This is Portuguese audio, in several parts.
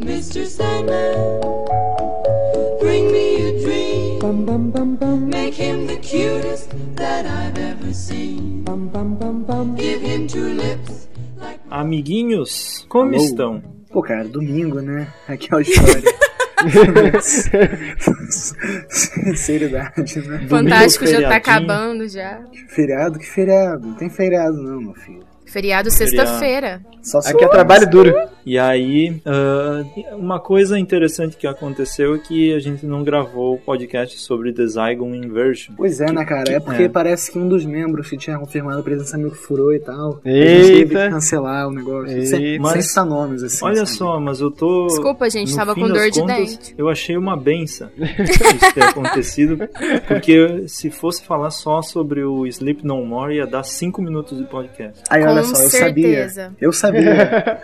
Mr. Sandman, bring me a dream. Make him the cutest that I've ever seen. Give him two lips like Amiguinhos, como Alô? estão? Pô, cara, domingo, né? Aquela história. Sinceridade, né? Fantástico já tá acabando já. Feriado? Que feriado? Não tem feriado não, meu filho. Feriado sexta-feira. Aqui é trabalho duro. E aí, ah, uma coisa interessante que aconteceu é que a gente não gravou o podcast sobre The Zygon Inversion. Pois é, né, cara? É porque É. parece que um dos membros que tinha confirmado a presença meio que furou e tal. A gente teve que Eita. cancelar o negócio. Sem, Eita. sem citar nomes, assim. Olha sabe? só, mas eu tô. Desculpa, gente, tava com dor de contas, dente. Eu achei uma benção isso ter acontecido, porque se fosse falar só sobre o Sleep No More ia dar 5 minutos de podcast. Aí, olha Com só, eu certeza. sabia. Eu sabia.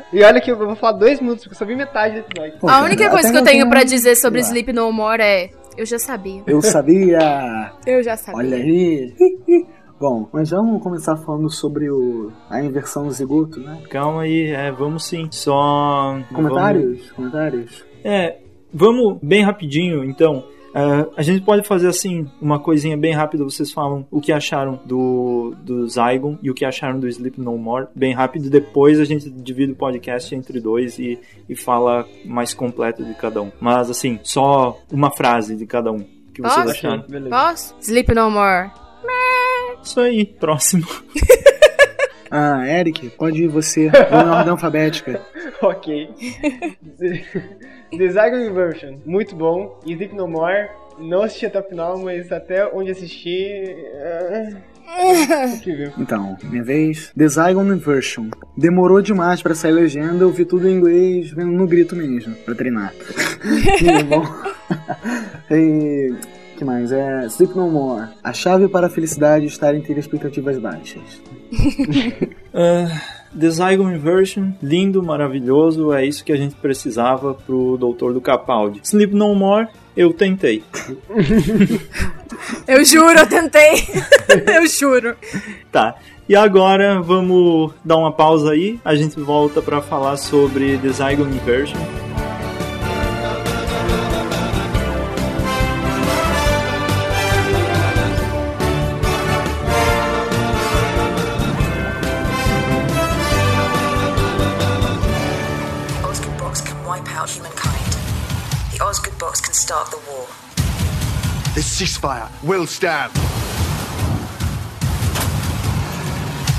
e olha que eu vou falar dois minutos, porque eu só vi metade do episódio. Pô, A única coisa que eu tenho um- dizer sobre. Sleep No More é. Eu já sabia. Eu sabia. Eu já sabia. Olha aí. Bom, mas vamos começar falando sobre o, a inversão do zigoto, né? Calma aí, é, vamos sim. Só. vamos- Comentários? Comentários? É, vamos bem rapidinho, então. Ah, a gente pode fazer assim, uma coisinha bem rápida. Vocês falam o que acharam do, do Zygon e o que acharam do Sleep No More, bem rápido. Depois a gente divide o podcast entre dois e, e fala mais completo de cada um. Mas assim, só uma frase de cada um. Que vocês Posso? acharam? Beleza. Posso? Sleep No More. Isso aí, próximo. Ah, Eric, pode ir você. Vou na ordem alfabética. ok. The Zygon Inversion, muito bom. E Sleep No More, não assisti até o final, mas até onde assisti. incrível. Então, minha vez. The Zygon Inversion. Demorou demais pra sair legenda, eu vi tudo em inglês, vendo no grito mesmo, pra treinar. e, bom. e. que mais? É. Sleep No More. A chave para a felicidade está em ter expectativas baixas. Ah, The Zygon Inversion, lindo, maravilhoso, é isso que a gente precisava pro Doutor do Capaldi. Sleep No More, eu tentei. Eu juro, eu tentei. eu juro. Tá. E agora vamos dar uma pausa aí. A gente volta pra falar sobre The Zygon Inversion. This ceasefire will stand.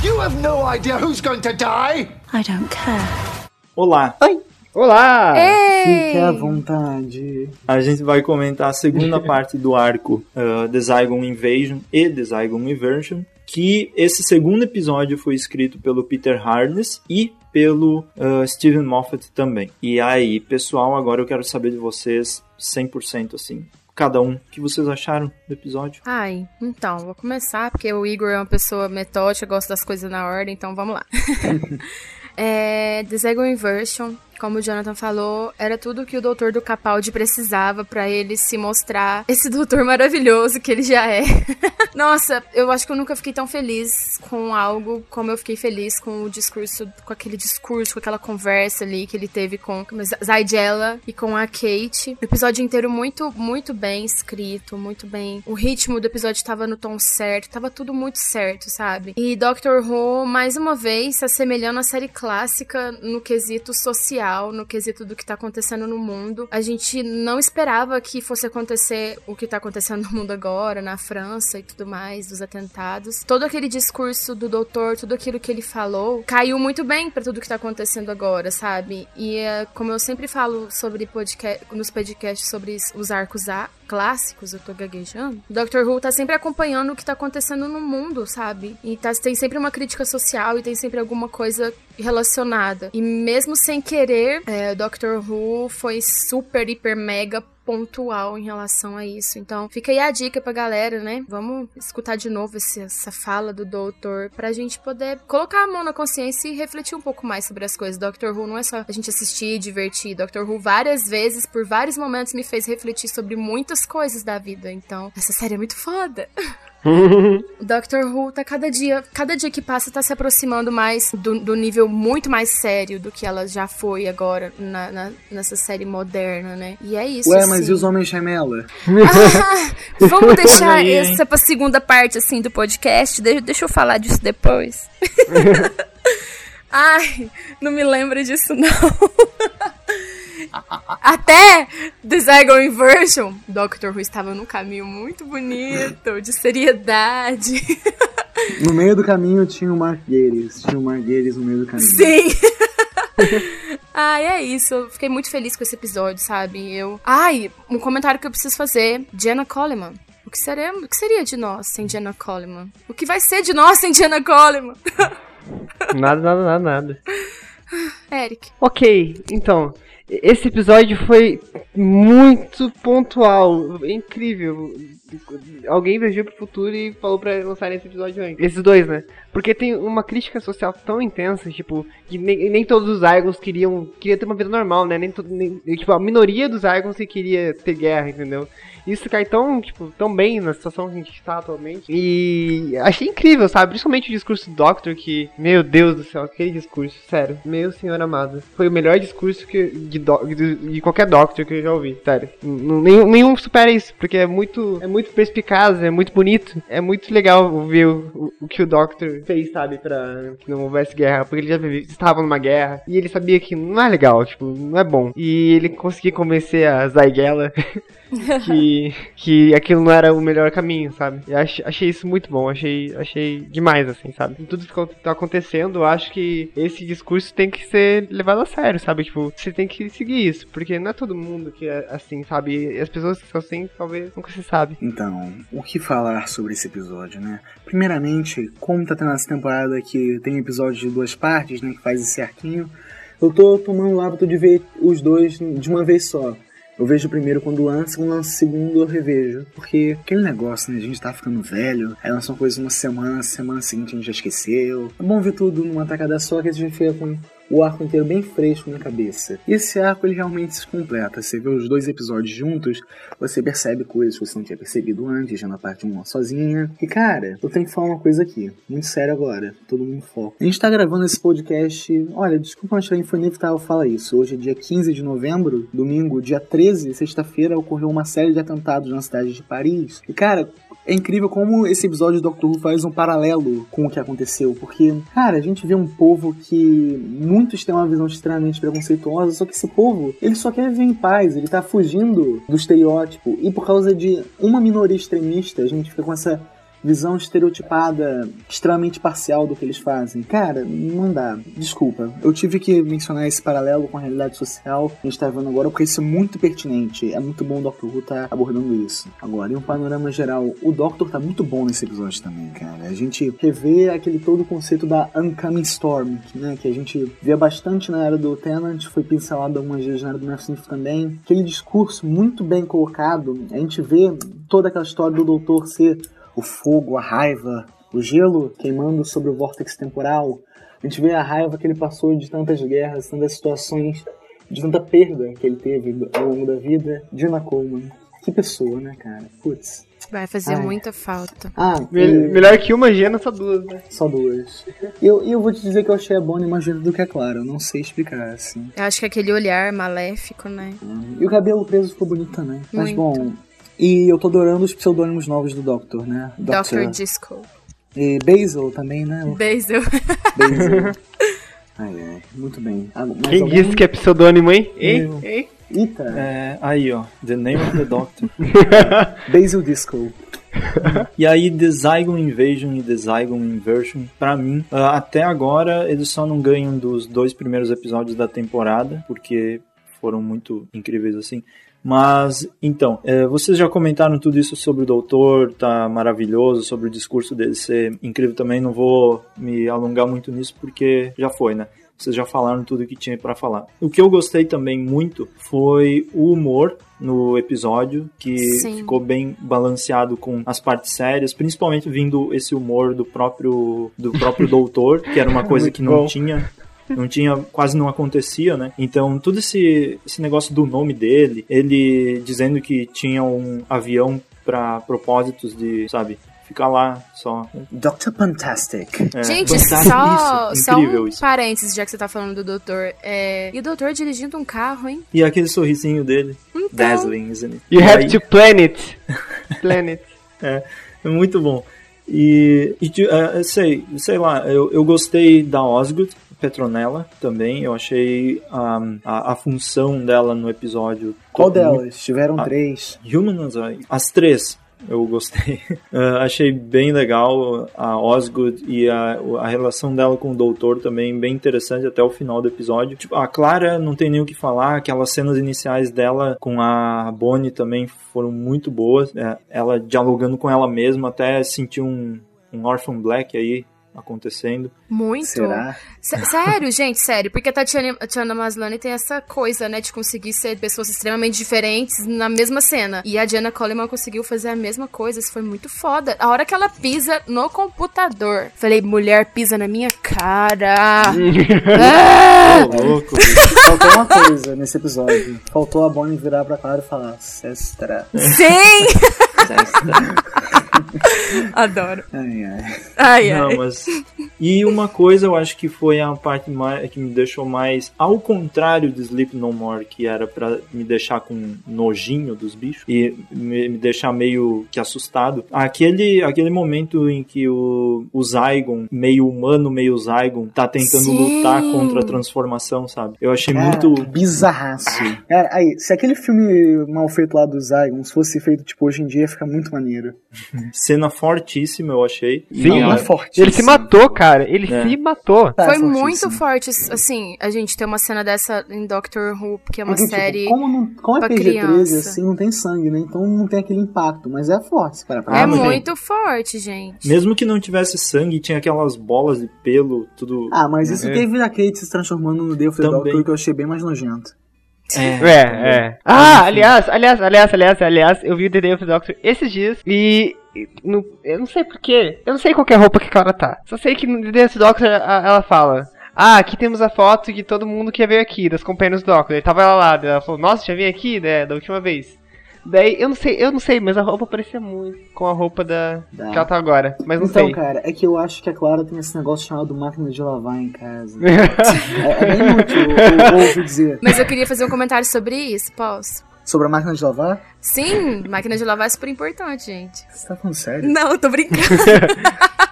You have no idea who's going to die! I don't care. Olá! Olá! Fique à vontade. A gente vai comentar a segunda parte do arco uh, The Zygon Invasion e The Zygon Inversion. Que esse segundo episódio foi escrito pelo Peter Harness e pelo uh, Steven Moffat também. E aí, pessoal, agora eu quero saber de vocês 100% assim. Cada um, o que vocês acharam do episódio? Ai, então, vou começar, porque o Igor é uma pessoa metódica, gosta das coisas na ordem, então vamos lá. é, The Zygon Inversion, como o Jonathan falou, era tudo que o doutor do Capaldi precisava pra ele se mostrar esse doutor maravilhoso que ele já é. Nossa, eu acho que eu nunca fiquei tão feliz com algo como eu fiquei feliz com o discurso, com aquele discurso, com aquela conversa ali que ele teve com Zygella e com a Kate. O episódio inteiro muito, muito bem escrito, muito bem. O ritmo do episódio tava no tom certo, tava tudo muito certo, sabe? E Doctor Who, mais uma vez, se assemelhando à série clássica no quesito social, no quesito do que tá acontecendo no mundo. A gente não esperava que fosse acontecer o que tá acontecendo no mundo agora, na França e tudo mais, dos atentados. Todo aquele discurso do doutor, tudo aquilo que ele falou, caiu muito bem pra tudo que tá acontecendo agora, sabe? E é, como eu sempre falo sobre podcast, nos podcasts sobre os arcos A, clássicos, eu tô gaguejando. Doctor Who tá sempre acompanhando o que tá acontecendo no mundo, sabe? E tá, tem sempre uma crítica social e tem sempre alguma coisa relacionada. E mesmo sem querer, é, Doctor Who foi super, hiper, mega pontual em relação a isso. Então, fica aí a dica pra galera, né? Vamos escutar de novo esse, essa fala do doutor pra gente poder colocar a mão na consciência e refletir um pouco mais sobre as coisas. Doctor Who não é só a gente assistir e divertir. Doctor Who várias vezes, por vários momentos, me fez refletir sobre muitas coisas da vida. Então, essa série é muito foda. Doctor Who tá cada dia, cada dia que passa tá se aproximando mais do, do nível muito mais sério do que ela já foi agora na, na- nessa série moderna, né? E é isso. Ué, mas assim. e os homens gemela? Ah, vamos deixar aí, hein? essa pra segunda parte, assim, do podcast. De- deixa eu falar disso depois. Ai, não me lembra disso, não. Até The Zygon Inversion, Doctor Who estava num caminho muito bonito, de seriedade. No meio do caminho tinha o Mark Gatiss. Tinha o Mark Gatiss no meio do caminho. Sim. Ai, é isso. Eu fiquei muito feliz com esse episódio, sabe? Eu. Ai, um comentário que eu preciso fazer. Jenna Coleman. O que seria, o que seria de nós sem Jenna Coleman? O que vai ser de nós sem Jenna Coleman? Nada, nada, nada, nada. Eric. Ok, então. Esse episódio foi muito pontual, incrível. Alguém viajou pro futuro e falou pra lançar esse episódio antes. Esses dois, né? Porque tem uma crítica social tão intensa, tipo, que nem, nem todos os Zygons queriam, queria ter uma vida normal, né? Nem, nem- tipo, a minoria dos que queria ter guerra, entendeu? Isso cai tão, tipo, tão bem na situação que a gente está atualmente. E achei incrível, sabe? Principalmente o discurso do Doctor, que, meu Deus do céu, aquele discurso, sério. Meu senhor amado. Foi o melhor discurso que, de, do- de, de qualquer Doctor que eu já ouvi, sério. Nenhum, nenhum supera isso, porque é muito, é muito perspicaz, é muito bonito. É muito legal ver o, o, o que o Doctor fez, sabe? Pra que não houvesse guerra, porque ele já estava numa guerra. E ele sabia que não é legal, tipo, não é bom. E ele conseguia convencer a Zygella que, que aquilo não era o melhor caminho, sabe? Eu ach- achei isso muito bom, achei, achei demais, assim, sabe? Em tudo que tá acontecendo, acho que esse discurso tem que ser levado a sério, sabe? Tipo, você tem que seguir isso, porque não é todo mundo que é assim, sabe? E as pessoas que são assim, talvez nunca se sabe. Então, o que falar sobre esse episódio, né? Primeiramente, como tá tendo essa temporada que tem episódios de duas partes, né? Que faz esse arquinho, eu tô tomando o hábito de ver os dois de uma vez só. Eu vejo primeiro quando lança, lança o segundo eu revejo. Porque aquele negócio, né? A gente tá ficando velho, aí lançam coisas uma semana, semana seguinte a gente já esqueceu. É bom ver tudo numa tacada só que a gente fica com o arco inteiro bem fresco na cabeça. E esse arco ele realmente se completa. Você vê os dois episódios juntos, você percebe coisas que você não tinha percebido antes, já na parte 1 sozinha. E cara, eu tenho que falar uma coisa aqui, muito sério agora, todo mundo foca. A gente tá gravando esse podcast, olha, desculpa mas foi inevitável falar isso. Hoje é dia 15 de novembro, domingo, dia 13, sexta-feira, ocorreu uma série de atentados na cidade de Paris. E cara, é incrível como esse episódio do Doctor Who faz um paralelo com o que aconteceu, porque, cara, a gente vê um povo que muitos têm uma visão extremamente preconceituosa, só que esse povo, ele só quer viver em paz, ele tá fugindo do estereótipo, e por causa de uma minoria extremista, a gente fica com essa visão estereotipada, extremamente parcial do que eles fazem. Cara, não dá. Desculpa. Eu tive que mencionar esse paralelo com a realidade social que a gente tá vendo agora, porque isso é muito pertinente. É muito bom o Doctor Who tá abordando isso. Agora, em um panorama geral, o Doctor tá muito bom nesse episódio também, cara. A gente revê aquele todo conceito da Uncoming Storm, né? Que a gente vê bastante na era do Tenant, foi pincelado algumas vezes na era do Narcissus também. Aquele discurso muito bem colocado, a gente vê toda aquela história do Doutor ser o fogo, a raiva, o gelo queimando sobre o vórtice temporal. A gente vê a raiva que ele passou de tantas guerras, tantas situações, de tanta perda que ele teve ao longo da vida. Dina Coleman. Que pessoa, né, cara? Putz. Vai fazer Ai. muita falta. Ah, e- melhor que uma Gena, só duas, né? só duas. E eu, eu vou te dizer que eu achei a Bonnie mais linda do que a Clara. Eu não sei explicar, assim. Eu acho que aquele olhar maléfico, né? E o cabelo preso ficou bonito também. Mas bom. E eu tô adorando os pseudônimos novos do Doctor, né? Dr. Disco. E Basil também, né? Basil. Basil. ai, ai. Muito bem. Ah, mais Quem algum? disse que é pseudônimo, hein? Hein? Eu. Hein? Eita, É, aí, ó. The Name of the Doctor. Basil Disco. E aí, The Zygon Invasion e The Zygon Inversion, pra mim, ah, até agora, eles só não ganham dos dois primeiros episódios da temporada, porque foram muito incríveis assim. Mas, então, eh, vocês já comentaram tudo isso sobre o Doutor, tá maravilhoso, sobre o discurso dele ser incrível também. Não vou me alongar muito nisso, porque já foi, né? Vocês já falaram tudo que tinha pra falar. O que eu gostei também muito foi o humor no episódio, que Sim. ficou bem balanceado com as partes sérias, principalmente vindo esse humor do próprio do próprio doutor, que era uma coisa Muito que não bom. tinha não tinha, quase não acontecia, né? Então, todo esse, esse negócio do nome dele, ele dizendo que tinha um avião para propósitos de, sabe, fica lá só. Dr. Fantastic. É, Gente, fantástico, só, isso, só um isso. parênteses, já que você tá falando do doutor. É... E o doutor dirigindo um carro, hein? E aquele sorrisinho dele, Então, dazzling, isn't it? You E have aí- to plan it. Plan it. É, é muito bom. E, e eu sei, sei lá, eu, eu gostei da Osgood, Petronella também. Eu achei um, a, a função dela no episódio. Qual delas? Tiveram Ah. três. Humans, as três. Eu gostei. Uh, achei bem legal a Osgood e a, a relação dela com o doutor também bem interessante até o final do episódio. Tipo, a Clara não tem nem o que falar, aquelas cenas iniciais dela com a Bonnie também foram muito boas. É, ela dialogando com ela mesma, até sentir um, um Orphan Black aí acontecendo. Muito. Será? Sé- Sério, gente, sério. Porque a Tatiana, Tatiana Maslany tem essa coisa, né, de conseguir ser pessoas extremamente diferentes na mesma cena. E a Diana Coleman conseguiu fazer a mesma coisa. Isso foi muito foda. A hora que ela pisa no computador. Falei, mulher pisa na minha cara. Ah! Ô, louco. Faltou uma coisa nesse episódio. Faltou a Bonnie virar pra Clara e falar: Sestra. Sim! Adoro. Ai, ai. Ai, ai. Não, mas. E uma coisa eu acho que foi a parte mais, que me deixou mais. Ao contrário do Sleep No More, que era pra me deixar com nojinho dos bichos e me, me deixar meio que assustado. Aquele, aquele momento em que o, o Zygon, meio humano, meio Zygon, tá tentando Sim. lutar contra a transformação, sabe? Eu achei Cara, muito. bizarraço. Cara, aí, se aquele filme mal feito lá do Zygon fosse feito tipo hoje em dia, ia ficar muito maneiro. Cena fortíssima, eu achei. Sim, Não, a- é fortíssimo. Ele se matou, cara. Ele É. se matou. Tá, Foi fortíssimo. muito forte, assim, a gente ter uma cena dessa em Doctor Who, que é uma Porque, tipo, série. como, não, como é pra PG-13, criança. assim, não tem sangue, né? Então não tem aquele impacto. Mas é forte, cara. É Ah, muito forte, gente. Mesmo que não tivesse sangue, tinha aquelas bolas de pelo, tudo. Ah, mas isso É. teve a Kate se transformando no Também. Doctor, que eu achei bem mais nojento. É, É, é. Ah, aliás, aliás, aliás, aliás, aliás, eu vi o The Day of the Doctor esses dias e. no- eu não sei porquê. Eu não sei qual que é a roupa que a Clara tá. Só sei que no of the Doctor a- ela fala. Ah, aqui temos a foto de todo mundo que veio aqui, das companheiras do Doctor. E tava ela lá, ela falou, nossa, já vim aqui, né, da última vez. Daí, eu não sei, eu não sei, mas a roupa parecia muito com a roupa da Da- que ela tá agora. Mas não então, sei. cara, é que eu acho que a Clara tem esse negócio chamado máquina de lavar em casa. é, é bem útil, eu, eu ouvi dizer. Mas eu queria fazer um comentário sobre isso, posso? Sobre a máquina de lavar? Sim, máquina de lavar é super importante, gente. Você tá falando sério? Não, eu tô brincando.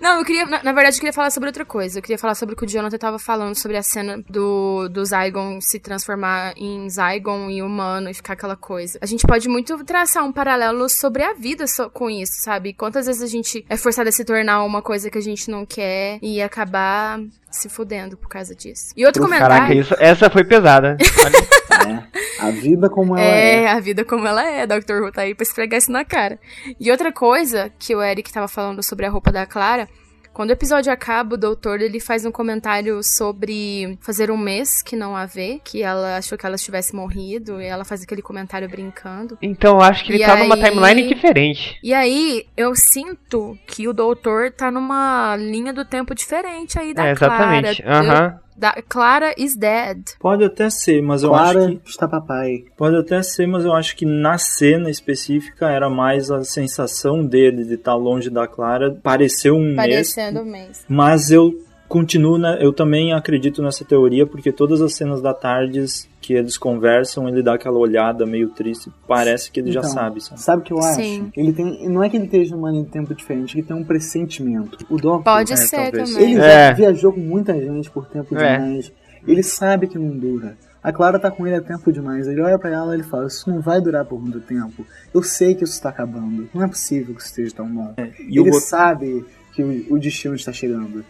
Não, eu queria, na, na verdade, eu queria falar sobre outra coisa. Eu queria falar sobre o que o Jonathan tava falando sobre a cena do, do Zygon se transformar em Zygon e humano e ficar aquela coisa. A gente pode muito traçar um paralelo sobre a vida so- com isso, sabe? Quantas vezes a gente é forçado a se tornar uma coisa que a gente não quer e acabar se fudendo por causa disso. E outro comentário. Caraca, isso, essa foi pesada. É. A vida como ela É, é. a vida como ela é, Dr. Who tá aí pra esfregar isso na cara. E outra coisa que o Eric tava falando sobre a roupa da Clara, quando o episódio acaba, o doutor ele faz um comentário sobre fazer um mês que não a vê, que ela achou que ela tivesse morrido, e ela faz aquele comentário brincando. Então eu acho que ele E tá numa aí- timeline diferente. E aí, eu sinto que o doutor tá numa linha do tempo diferente aí da É, exatamente. Clara. Aham. Eu- da, Clara is dead. Pode até ser, mas eu acho Clara que. está papai. Pode até ser, mas eu acho que na cena específica era mais a sensação dele de estar longe da Clara. Pareceu um mês. Parecendo um mês. Mas eu continuo, né, eu também acredito nessa teoria, porque todas as cenas da Tardes que eles conversam, ele dá aquela olhada meio triste. Parece que ele já Então, sabe, sabe? Sabe o que eu acho? Sim. Ele tem. Não é que ele esteja numa linha de tempo diferente, ele tem um pressentimento. O Doctor. Pode É, ser talvez. também. Ele É. já viajou com muita gente por tempo É. demais. Ele sabe que não dura. A Clara tá com ele há tempo demais. Ele olha pra ela e ele fala: Isso não vai durar por muito tempo. Eu sei que isso tá acabando. Não é possível que isso esteja tão bom. E o, ele o- sabe que o, o destino está chegando.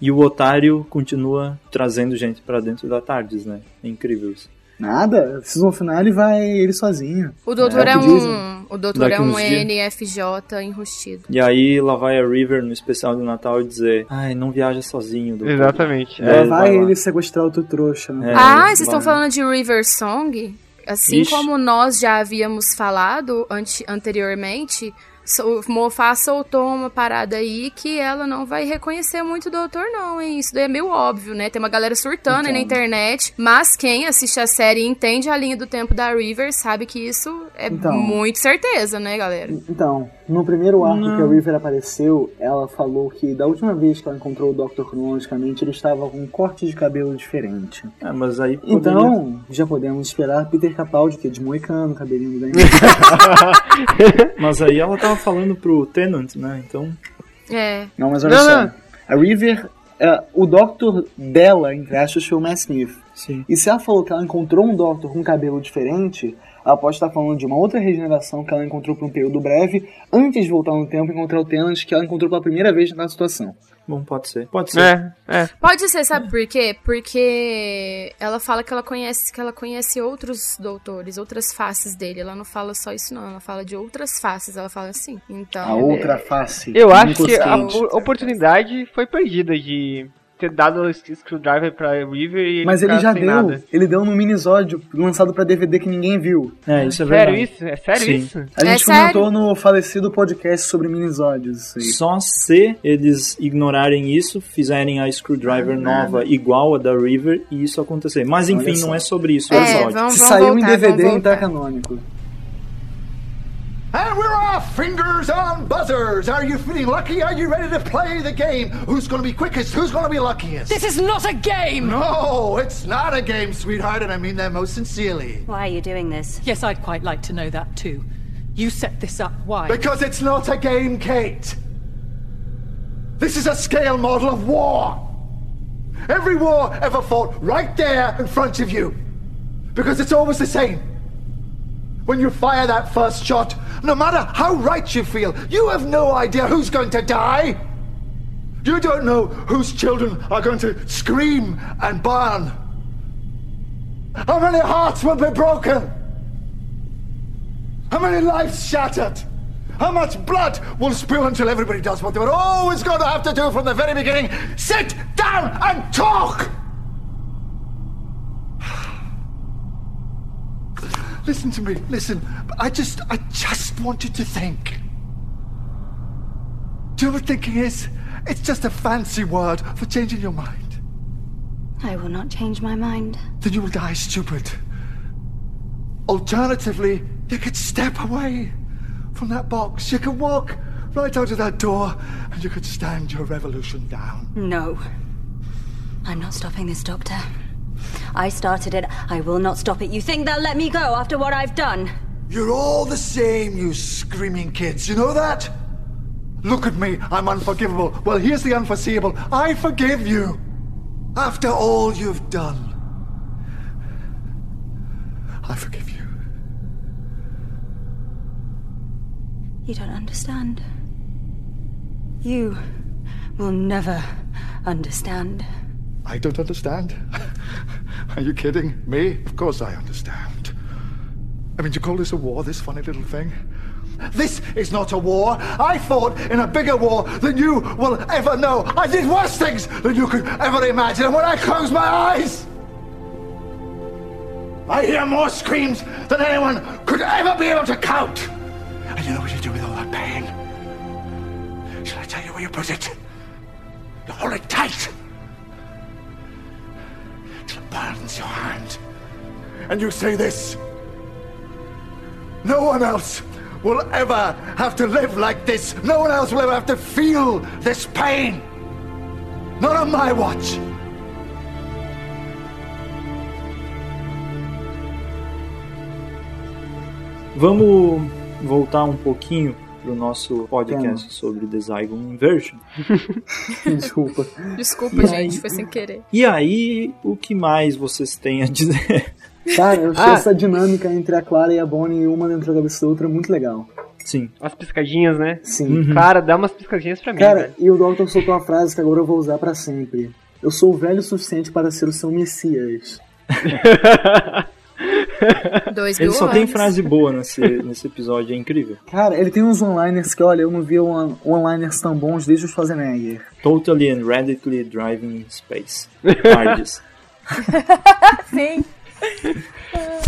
E o otário continua trazendo gente pra dentro da Tardes, né? É incrível isso. Nada. Season final ele vai ele sozinho. O doutor É, é, um. O doutor Daqui é um. NFJ enrustido. E aí lá vai a River no especial de Natal e dizer: Ai, não viaja sozinho, doutor. Exatamente. É, ele vai vai lá. ele sequestrar outro trouxa. Né? É. ah, vocês estão falando de River Song? Assim Ixi. como nós já havíamos falado ante- anteriormente, o Mofá soltou uma parada aí que ela não vai reconhecer muito o doutor, não, hein? Isso daí é meio óbvio, né? Tem uma galera surtando aí na Então. internet, mas quem assiste a série e entende a linha do tempo da River sabe que isso é Então. muito certeza, né, galera? Então, no primeiro arco que a River apareceu, ela falou que da última vez que ela encontrou o Dr. cronologicamente, ele estava com um corte de cabelo diferente. É, mas aí poderia... Então, já podemos esperar Peter Capaldi, que é de moicano, cabelinho bem... Mas aí ela tava falando pro Tenant, né? Então. É. Não, mas olha Não, só. não. A River, é, o Doctor dela, entre aspas, foi o Matt Smith. Sim. E se ela falou que ela encontrou um Doctor com cabelo diferente, ela pode estar falando de uma outra regeneração que ela encontrou por um período breve, antes de voltar no tempo e encontrar o Tenant, que ela encontrou pela primeira vez na situação. Bom, pode ser. Pode ser. É, é. Pode ser, sabe por quê? Porque ela fala que ela conhece, que ela conhece outros doutores, outras faces dele. Ela não fala só isso, não. Ela fala de outras faces. Ela fala assim. Então. A outra face. Eu acho Nicolas que a oportunidade foi perdida de ter dado o screwdriver pra River e Mas ele já deu. nada. Ele deu num minisódio lançado pra DVD que ninguém viu. É, isso é Sério verdade. isso? É sério Sim. isso? A É gente comentou sério? no falecido podcast sobre minisódios. Isso. Só se eles ignorarem isso, fizerem a screwdriver nova igual a da River e isso acontecer. Mas enfim, não é sobre isso É, episódio. vamos, Se vamos saiu voltar, em DVD, então é canônico. And we're off! Fingers on buzzers! Are you feeling lucky? Are you ready to play the game? Who's gonna be quickest? Who's gonna be luckiest? This is not a game! No, it's not a game, sweetheart, and I mean that most sincerely. Why are you doing this? Yes, I'd quite like to know that too. You set this up. Why? Because it's not a game, Kate. This is a scale model of war. Every war ever fought right there in front of you. Because it's always the same. When you fire that first shot, no matter how right you feel, you have no idea who's going to die. You don't know whose children are going to scream and burn. How many hearts will be broken? How many lives shattered? How much blood will spill until everybody does what they were always going to have to do from the very beginning? Sit down and talk! Listen to me, listen. I just, I just want you to think. Do you know what thinking is? It's just a fancy word for changing your mind. I will not change my mind. Then you will die stupid. Alternatively, you could step away from that box. You could walk right out of that door and you could stand your revolution down. No. I'm not stopping this, Doctor. I started it. I will not stop it. You think they'll let me go after what I've done? You're all the same, you screaming kids. You know that? Look at me. I'm unforgivable. Well, here's the unforeseeable. I forgive you. After all you've done. I forgive you. You don't understand. You will never understand. I don't understand. Are you kidding? Me? Of course I understand. I mean, do you call this a war, this funny little thing? This is not a war. I fought in a bigger war than you will ever know. I did worse things than you could ever imagine. And when I close my eyes, I hear more screams than anyone could ever be able to count. And you know what you do with all that pain? Shall I tell you where you put it? You hold it tight burns your hand. And you say this No one else will ever have to live like this. No one else will ever have to feel this pain. Not on my watch. Vamos voltar um pouquinho pro nosso podcast sobre The Zygon Inversion. Desculpa. Desculpa, E gente, aí? foi sem querer. E aí, o que mais vocês têm a dizer? Cara, eu achei Ah. essa dinâmica entre a Clara e a Bonnie, uma dentro da cabeça da outra, muito legal. Sim. As piscadinhas, né? Sim. Cara, dá umas piscadinhas pra mim, Cara, velho. e o Doctor soltou uma frase que agora eu vou usar pra sempre. Eu sou velho o suficiente para ser o seu Messias. Dois mil Ele só tem anos. frase boa nesse, nesse episódio, é incrível. Cara, ele tem uns one-liners que, olha, eu não vi one-liners tão bons desde os Schwarzenegger. Totally and radically driving in space. Tardes. Sim.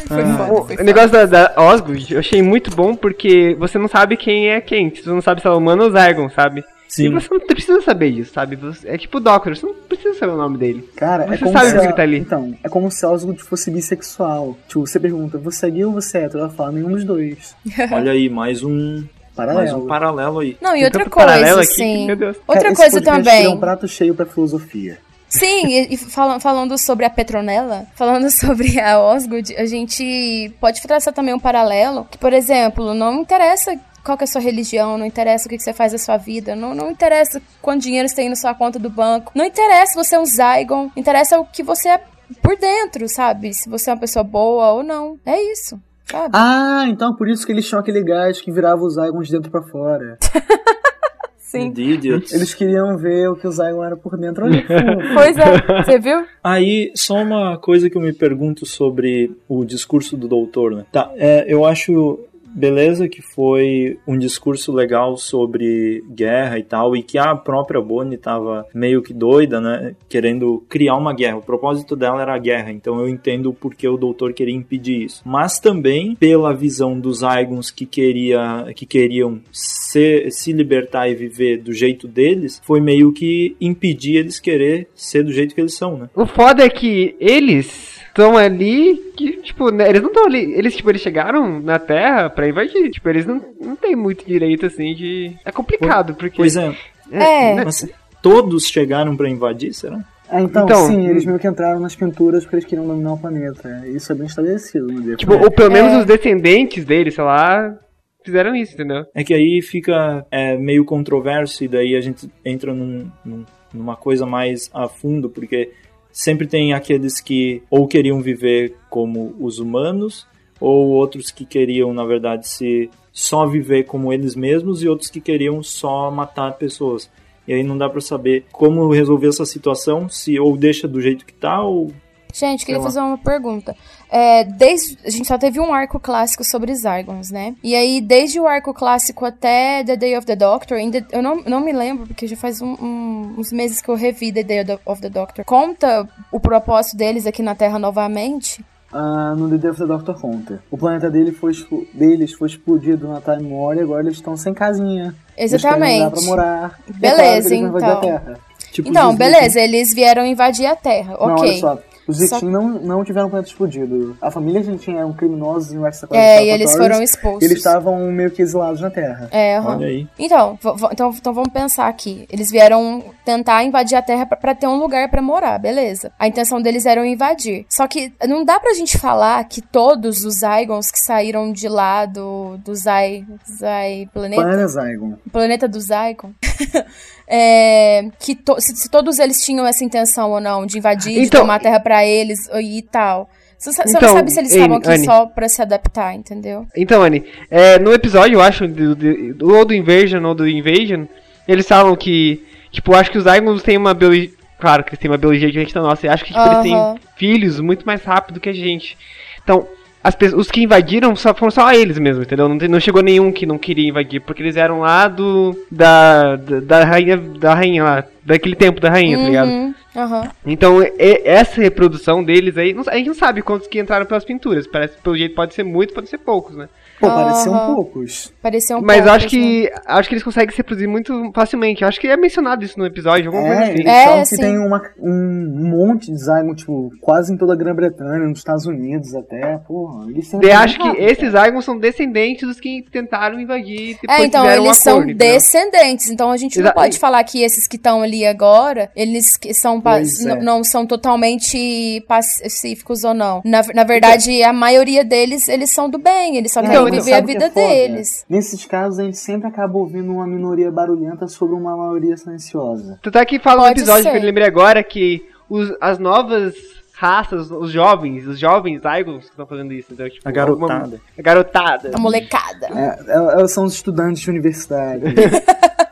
Foi Ah. O, o negócio da, da Osgood eu achei muito bom porque você não sabe quem é quem. Você não sabe se é humano ou Zygon, sabe? E Sim. você não precisa saber disso, sabe? É tipo o Doctor, você não precisa saber o nome dele. Cara, é Você como sabe se por que tá ali. Então, é como se Osgood fosse bissexual. Tipo, você pergunta, você é gay ou você é hétero? Ela fala, nenhum dos dois. Olha aí, mais um, mais Paralelo. um paralelo aí. Não, e outra paralelo coisa, aqui que, assim. meu Deus. Outra Cara, coisa também. É um prato cheio pra filosofia. Sim, e, e fala- falando sobre a Petronella, falando sobre a Osgood, a gente pode traçar também um paralelo, que, por exemplo, não interessa qual que é a sua religião, não interessa o que, que você faz da sua vida, não, não interessa quanto dinheiro você tem na sua conta do banco, não interessa se você é um Zygon, interessa o que você é por dentro, sabe? Se você é uma pessoa boa ou não. É isso, sabe? Ah, então por isso que eles tinham aquele gás que virava os Zygons de dentro pra fora. Sim. Eles queriam ver o que o Zygon era por dentro. Olha. Pois é, você viu? Aí, só uma coisa que eu me pergunto sobre o discurso do doutor, né? Tá, é, eu acho beleza que foi um discurso legal sobre guerra e tal, e que a própria Bonnie tava meio que doida, né? Querendo criar uma guerra. O propósito dela era a guerra, então eu entendo porque o doutor queria impedir isso. Mas também, pela visão dos Zygons que, queria, que queriam se, se libertar e viver do jeito deles, foi meio que impedir eles querer ser do jeito que eles são, né? O foda é que eles estão ali que, tipo, né, eles não estão ali. Eles, tipo, eles chegaram na Terra pra invadir. Tipo, eles não, não têm muito direito, assim, de. É complicado, porque. Pois é, É. né, mas todos chegaram pra invadir, será? Ah, então, Então, sim, hum. eles meio que entraram nas pinturas porque eles queriam dominar o planeta. Isso é bem estabelecido no livro. Tipo, ou pelo menos É. os descendentes deles, sei lá, fizeram isso, entendeu? É que aí fica é, meio controverso e daí a gente entra num- num- numa coisa mais a fundo, porque sempre tem aqueles que ou queriam viver como os humanos, ou outros que queriam, na verdade, se só viver como eles mesmos e outros que queriam só matar pessoas. E aí não dá pra saber como resolver essa situação, se ou deixa do jeito que tá, ou Gente, queria fazer uma pergunta. É, desde, a gente só teve um arco clássico sobre Zygons, né? E aí, desde o arco clássico até The Day of the Doctor, ainda, eu não, não me lembro, porque já faz um- um- uns meses que eu revi The Day of the Doctor. Conta o propósito deles aqui na Terra novamente? Ah, no The Day of the Doctor conta. O planeta dele foi, deles foi explodido na Time War e agora eles estão sem casinha. Eles Exatamente. morar. E é Beleza, claro eles então. tipo Então, beleza, eles vieram invadir a Terra, Não, ok. olha só. Os Só- não, não tiveram o planeta explodido. A família Gentin eram criminosos em West É, e eles foram expulsos. Eles estavam meio que exilados na Terra. É, aham. Olha aí. Então, então, então vamos pensar aqui. Eles vieram tentar invadir a Terra pra- pra ter um lugar pra morar, beleza. A intenção deles era invadir. Só que não dá pra gente falar que todos os Zygons que saíram de lá do, do Zy, Zy planeta, Para Zygon. planeta do Zygon, é, que to- se, se todos eles tinham essa intenção ou não de invadir, de Então- tomar a Terra pra eles e tal. Você, Então, não sabe se eles estavam aqui Anne. só pra se adaptar, entendeu? Então, Annie, é, no episódio, eu acho, do, do, ou do Invasion ou do Invasion, eles falam que, tipo, eu acho que os Zygons têm uma biologia. Claro que eles têm uma biologia diferente da nossa. Eu acho que tipo, eles Aham. têm filhos muito mais rápido que a gente. Então, pessoas, os que invadiram só, foram só eles mesmo, entendeu? Não, não chegou nenhum que não queria invadir, porque eles eram lá do. da. da, da rainha. da rainha lá. Daquele tempo da rainha, tá ligado? Uhum. Então, e- essa reprodução deles aí, não- a gente não sabe quantos que entraram pelas pinturas. Parece, pelo jeito, pode ser muito, pode ser poucos, né? Pô, pareciam poucos. Pareceu um Mas eu pouco, acho que acho que eles conseguem se reproduzir muito facilmente. Acho que é mencionado isso no episódio, alguma coisa É, assim. eles É, falam que sim. tem uma, um monte de Zygon, tipo, quase em toda a Grã-Bretanha, nos Estados Unidos até. Porra, eles sempre. Eu acho que esses Zygons são descendentes dos que tentaram invadir e depois É, então um eles são descendentes. Então a gente não Exa- pode falar que esses que estão ali agora, eles que são Pois é. não são totalmente pacíficos ou não. Na, na verdade, a maioria deles, eles são do bem, eles só Então, querem viver a vida é deles. Nesses casos, a gente sempre acaba ouvindo uma minoria barulhenta sobre uma maioria silenciosa. Tu tá aqui fala no Pode episódio ser. que eu lembrei agora que os, as novas raças, os jovens, os jovens Zygons que estão fazendo isso, então, tipo, A garotada. alguma- a garotada. A molecada. É, é- é- são os estudantes de universidade.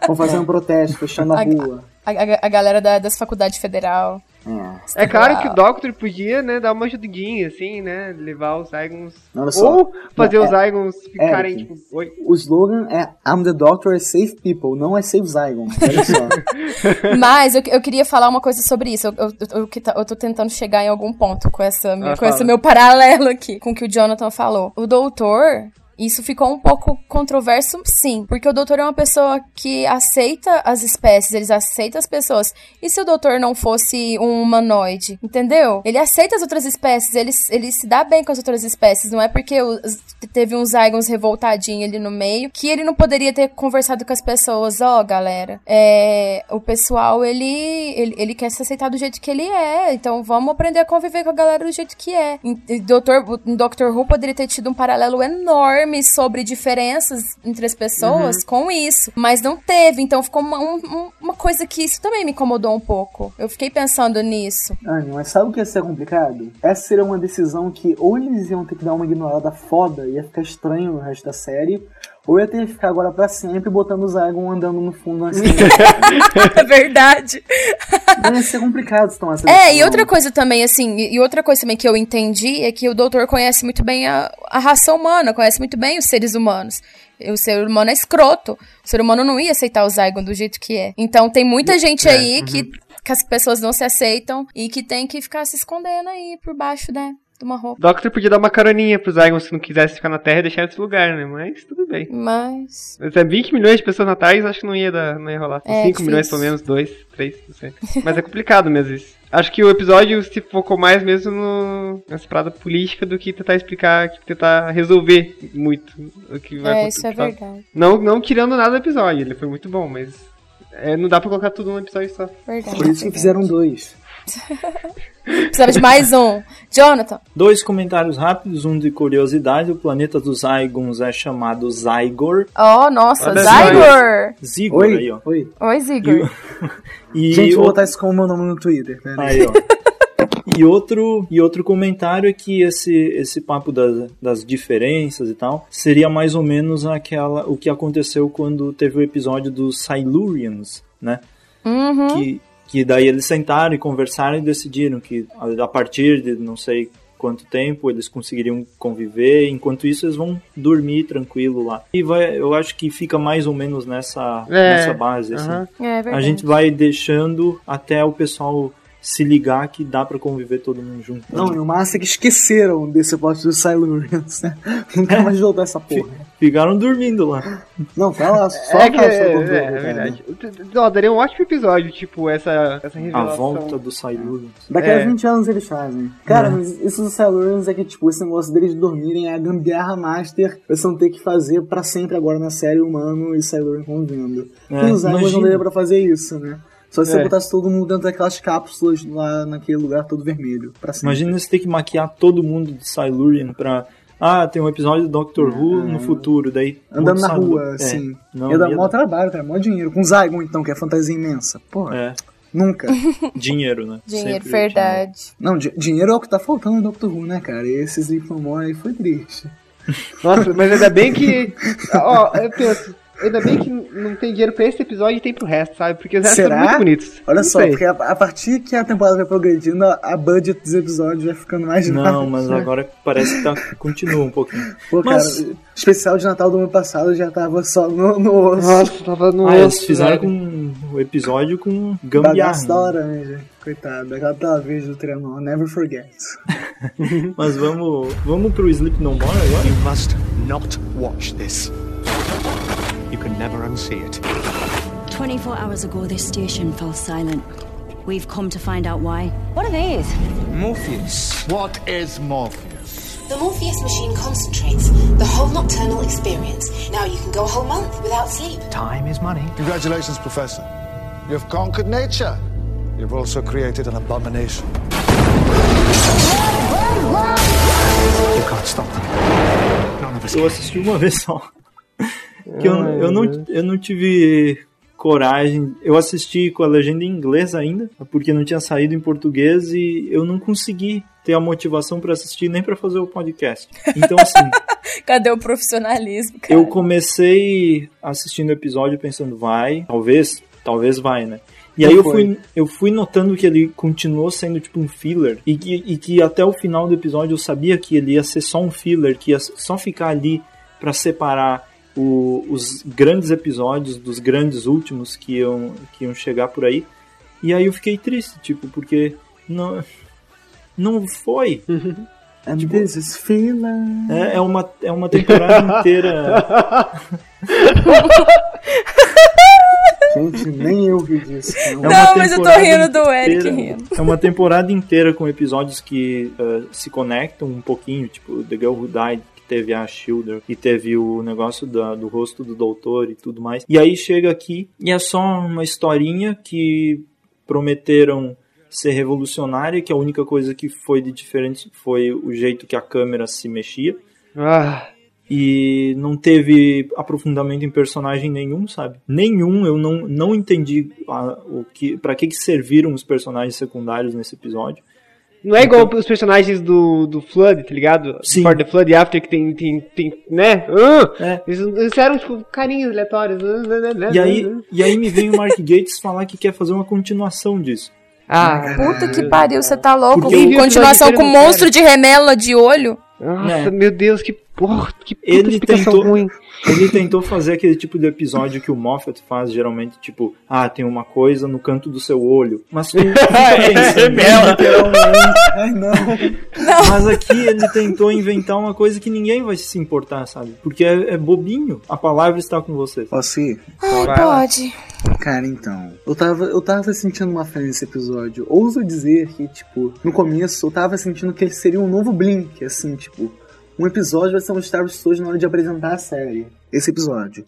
Vão fazer um protesto, fechando a A- rua. A, a- a galera da- das faculdades federal. É claro que o Doctor podia, né, dar uma ajudinha, assim, né? Levar os Zygons. Só. Ou fazer Não, os é- Zygons ficarem, Eric, tipo, oi. O slogan é I'm the Doctor, I save people, não é save Zygon. Olha só. Mas eu, eu queria falar uma coisa sobre isso. Eu, eu, eu, que tá- eu tô tentando chegar em algum ponto com, essa, Ah, com esse meu paralelo aqui, com o que o Jonathan falou. O doutor. Isso ficou um pouco controverso, sim. Porque o doutor é uma pessoa que aceita as espécies, eles aceitam as pessoas. E se o doutor não fosse um humanoide? Entendeu? Ele aceita as outras espécies, ele, ele se dá bem com as outras espécies. Não é porque os- teve uns Zygons revoltadinho ali no meio que ele não poderia ter conversado com as pessoas. Ó, galera, é, o pessoal, ele, ele, ele quer se aceitar do jeito que ele é. Então vamos aprender a conviver com a galera do jeito que é. Em Doutor, em Doctor Who poderia ter tido um paralelo enorme sobre diferenças entre as pessoas com isso. Mas não teve. Então ficou uma, um- um- uma coisa que isso também me incomodou um pouco. Eu fiquei pensando nisso. Ai, mas sabe o que ia ser complicado? Essa seria uma decisão que ou eles iam ter que dar uma ignorada foda, ia ficar estranho no resto da série, ou ia ter que ficar agora pra sempre botando o Zygon andando no fundo assim. É verdade. Ia ser complicado se tomar essa É, e outra coisa também, assim, e outra coisa também que eu entendi é que o doutor conhece muito bem a, a raça humana, conhece muito bem os seres humanos. O ser humano é escroto. O ser humano não ia aceitar o Zygon do jeito que é. Então tem muita gente aí que, que as pessoas não se aceitam e que tem que ficar se escondendo aí por baixo, né? Uma roupa. Doctor podia dar uma caroninha pros Zygons se não quisesse ficar na Terra e deixar esse lugar, né? Mas tudo bem. Mas. Mas é 20 milhões de pessoas na Terra, acho que não ia, dar, não ia rolar. É, 5 difícil. milhões pelo menos, 2, 3, não sei. Mas é complicado mesmo isso. Acho que o episódio se focou mais mesmo no, nessa parada política do que tentar explicar, que tentar resolver muito o que vai É, isso é acontecer. verdade. Não, não tirando nada do episódio, ele foi muito bom, mas é, não dá pra colocar tudo num episódio só. Verdade. Por isso que fizeram dois. Precisava de mais um. Jonathan. Dois comentários rápidos, um de curiosidade. O planeta dos Zygons é chamado Zygor. Oh, nossa, Olha Zygor! Zygor aí, Oi, ó. oi. Oi, Zygor. E Gente, vou o- botar isso como meu nome no Twitter. Aí. Aí, ó. E outro, e outro comentário é que esse, esse papo das, das diferenças e tal seria mais ou menos aquela o que aconteceu quando teve o episódio dos Silurians, né? Uhum. Que, que daí eles sentaram e conversaram e decidiram que a, partir de não sei quanto tempo eles conseguiriam conviver, enquanto isso eles vão dormir tranquilo lá. E vai, eu acho que fica mais ou menos nessa, É, nessa base, assim. É verdade. A gente vai deixando até o pessoal se ligar que dá pra conviver todo mundo junto. Não, e o massa é que esqueceram desse plot dos Silurians, né? Nunca mais voltou essa porra. Ficaram dormindo lá. Não, tá lá, só é a que é, do controle, é, é verdade. Ó, daria um ótimo episódio, tipo, essa, essa A revelação. volta do Silurians. Daqui É. a 20 anos eles fazem. Cara, mas isso dos Silurians é que, tipo, esse negócio deles dormirem é a gambiarra master. Eles vão ter que fazer pra sempre agora na série humano e Silurian convivendo. É, e os Zygons não daria pra fazer isso, né? Só se você É. botasse todo mundo dentro daquelas cápsulas lá naquele lugar todo vermelho. Pra sempre. Imagina você ter que maquiar todo mundo de Silurian pra. Ah, tem um episódio do Doctor Who no futuro, daí. Andando na rua, É, assim. Não, ia dar ia maior dar- trabalho, cara. Maior dinheiro. Com Zygon, então, que é fantasia imensa. Porra, É, nunca. dinheiro, né? Dinheiro, Sempre verdade. Não, di- dinheiro é o que tá faltando no Doctor Who, né, cara? E esse Sleep No More aí foi triste. Nossa, mas ainda bem que. Ó, eu penso. Ainda bem que não tem dinheiro pra esse episódio e tem pro resto, sabe? Porque os restos Será? são muito bonitos. Olha Não só, sei. porque a, a partir que a temporada vai progredindo, a, budget dos episódios vai ficando mais Não, mas agora parece que tá, continua um pouquinho. Pô, Mas- cara, especial de Natal do ano passado já tava só no, no osso. Nossa, tava no Ah, eles osso, fizeram velho. com o episódio com gambiarra. da né? laranja. Coitado, aquela vez do trenó. Never forget. Mas vamos, vamos pro Sleep No More agora? You must not watch this. You can never unsee it. 24 hours ago, this station fell silent. We've come to find out why. What are these? Morpheus. What is Morpheus? The Morpheus machine concentrates the whole nocturnal experience. Now you can go a whole month without sleep. Time is money. Congratulations, Professor. You've conquered nature. You've also created an abomination. You can't stop them. None of us Eu can. assisti uma vez só. Que eu, eu, não, eu não tive coragem. Eu assisti com a legenda em inglês ainda, porque não tinha saído em português e eu não consegui ter a motivação pra assistir nem pra fazer o podcast. Então, assim, Cadê o profissionalismo, cara? eu comecei assistindo o episódio pensando, vai, talvez, talvez vai, né? E Não aí eu foi. fui, eu fui notando que ele continuou sendo tipo um filler e que, e que até o final do episódio eu sabia que ele ia ser só um filler, que ia só ficar ali pra separar o- os grandes episódios dos grandes últimos que iam, que iam chegar por aí. E aí eu fiquei triste, tipo, porque não, não foi. And this is feeling. É, é uma, é uma temporada inteira. Gente, nem eu ri disso. É uma Não, mas eu tô temporada rindo do Eric inteira- rindo. É uma temporada inteira com episódios que eh, se conectam um pouquinho, tipo The Girl Who Died, teve a Shielder, e teve o negócio da- do rosto do doutor e tudo mais. E aí chega aqui e é só uma historinha que prometeram ser revolucionária, que a única coisa que foi de diferente foi o jeito que a câmera se mexia. Ah, E não teve aprofundamento em personagem nenhum, sabe? Nenhum, eu não, não entendi a- o que, para que, que serviram os personagens secundários nesse episódio. Não é igual os personagens do, do Flood, tá ligado? Sim. For the Flood e After, que tem, tem, tem né? Ah, É. eles, eles eram, tipo, carinhos aleatórios. Ah, né, né, né, E aí, e aí me vem o Mark Gates falar que quer fazer uma continuação disso. Ah, Puta que pariu, você tá louco? Continuação com monstro de remela de olho? Nossa, né? meu Deus, que porra, que puta Ele tentou, ruim. ele tentou fazer aquele tipo de episódio que o Moffat faz geralmente, tipo, ah, tem uma coisa no canto do seu olho. Mas tu fica pensando, Ai, não. Mas aqui ele tentou inventar uma coisa que ninguém vai se importar, sabe? Porque é, é bobinho. A palavra está com vocês. Posso ir? Ai, Vai lá. pode. Cara, então. Eu tava, eu tava sentindo uma fé nesse episódio. Ouso dizer que, tipo, no começo eu tava sentindo que ele seria um novo Blink, assim, tipo. Um episódio vai ser mostrar as pessoas na hora de apresentar a série. Esse episódio.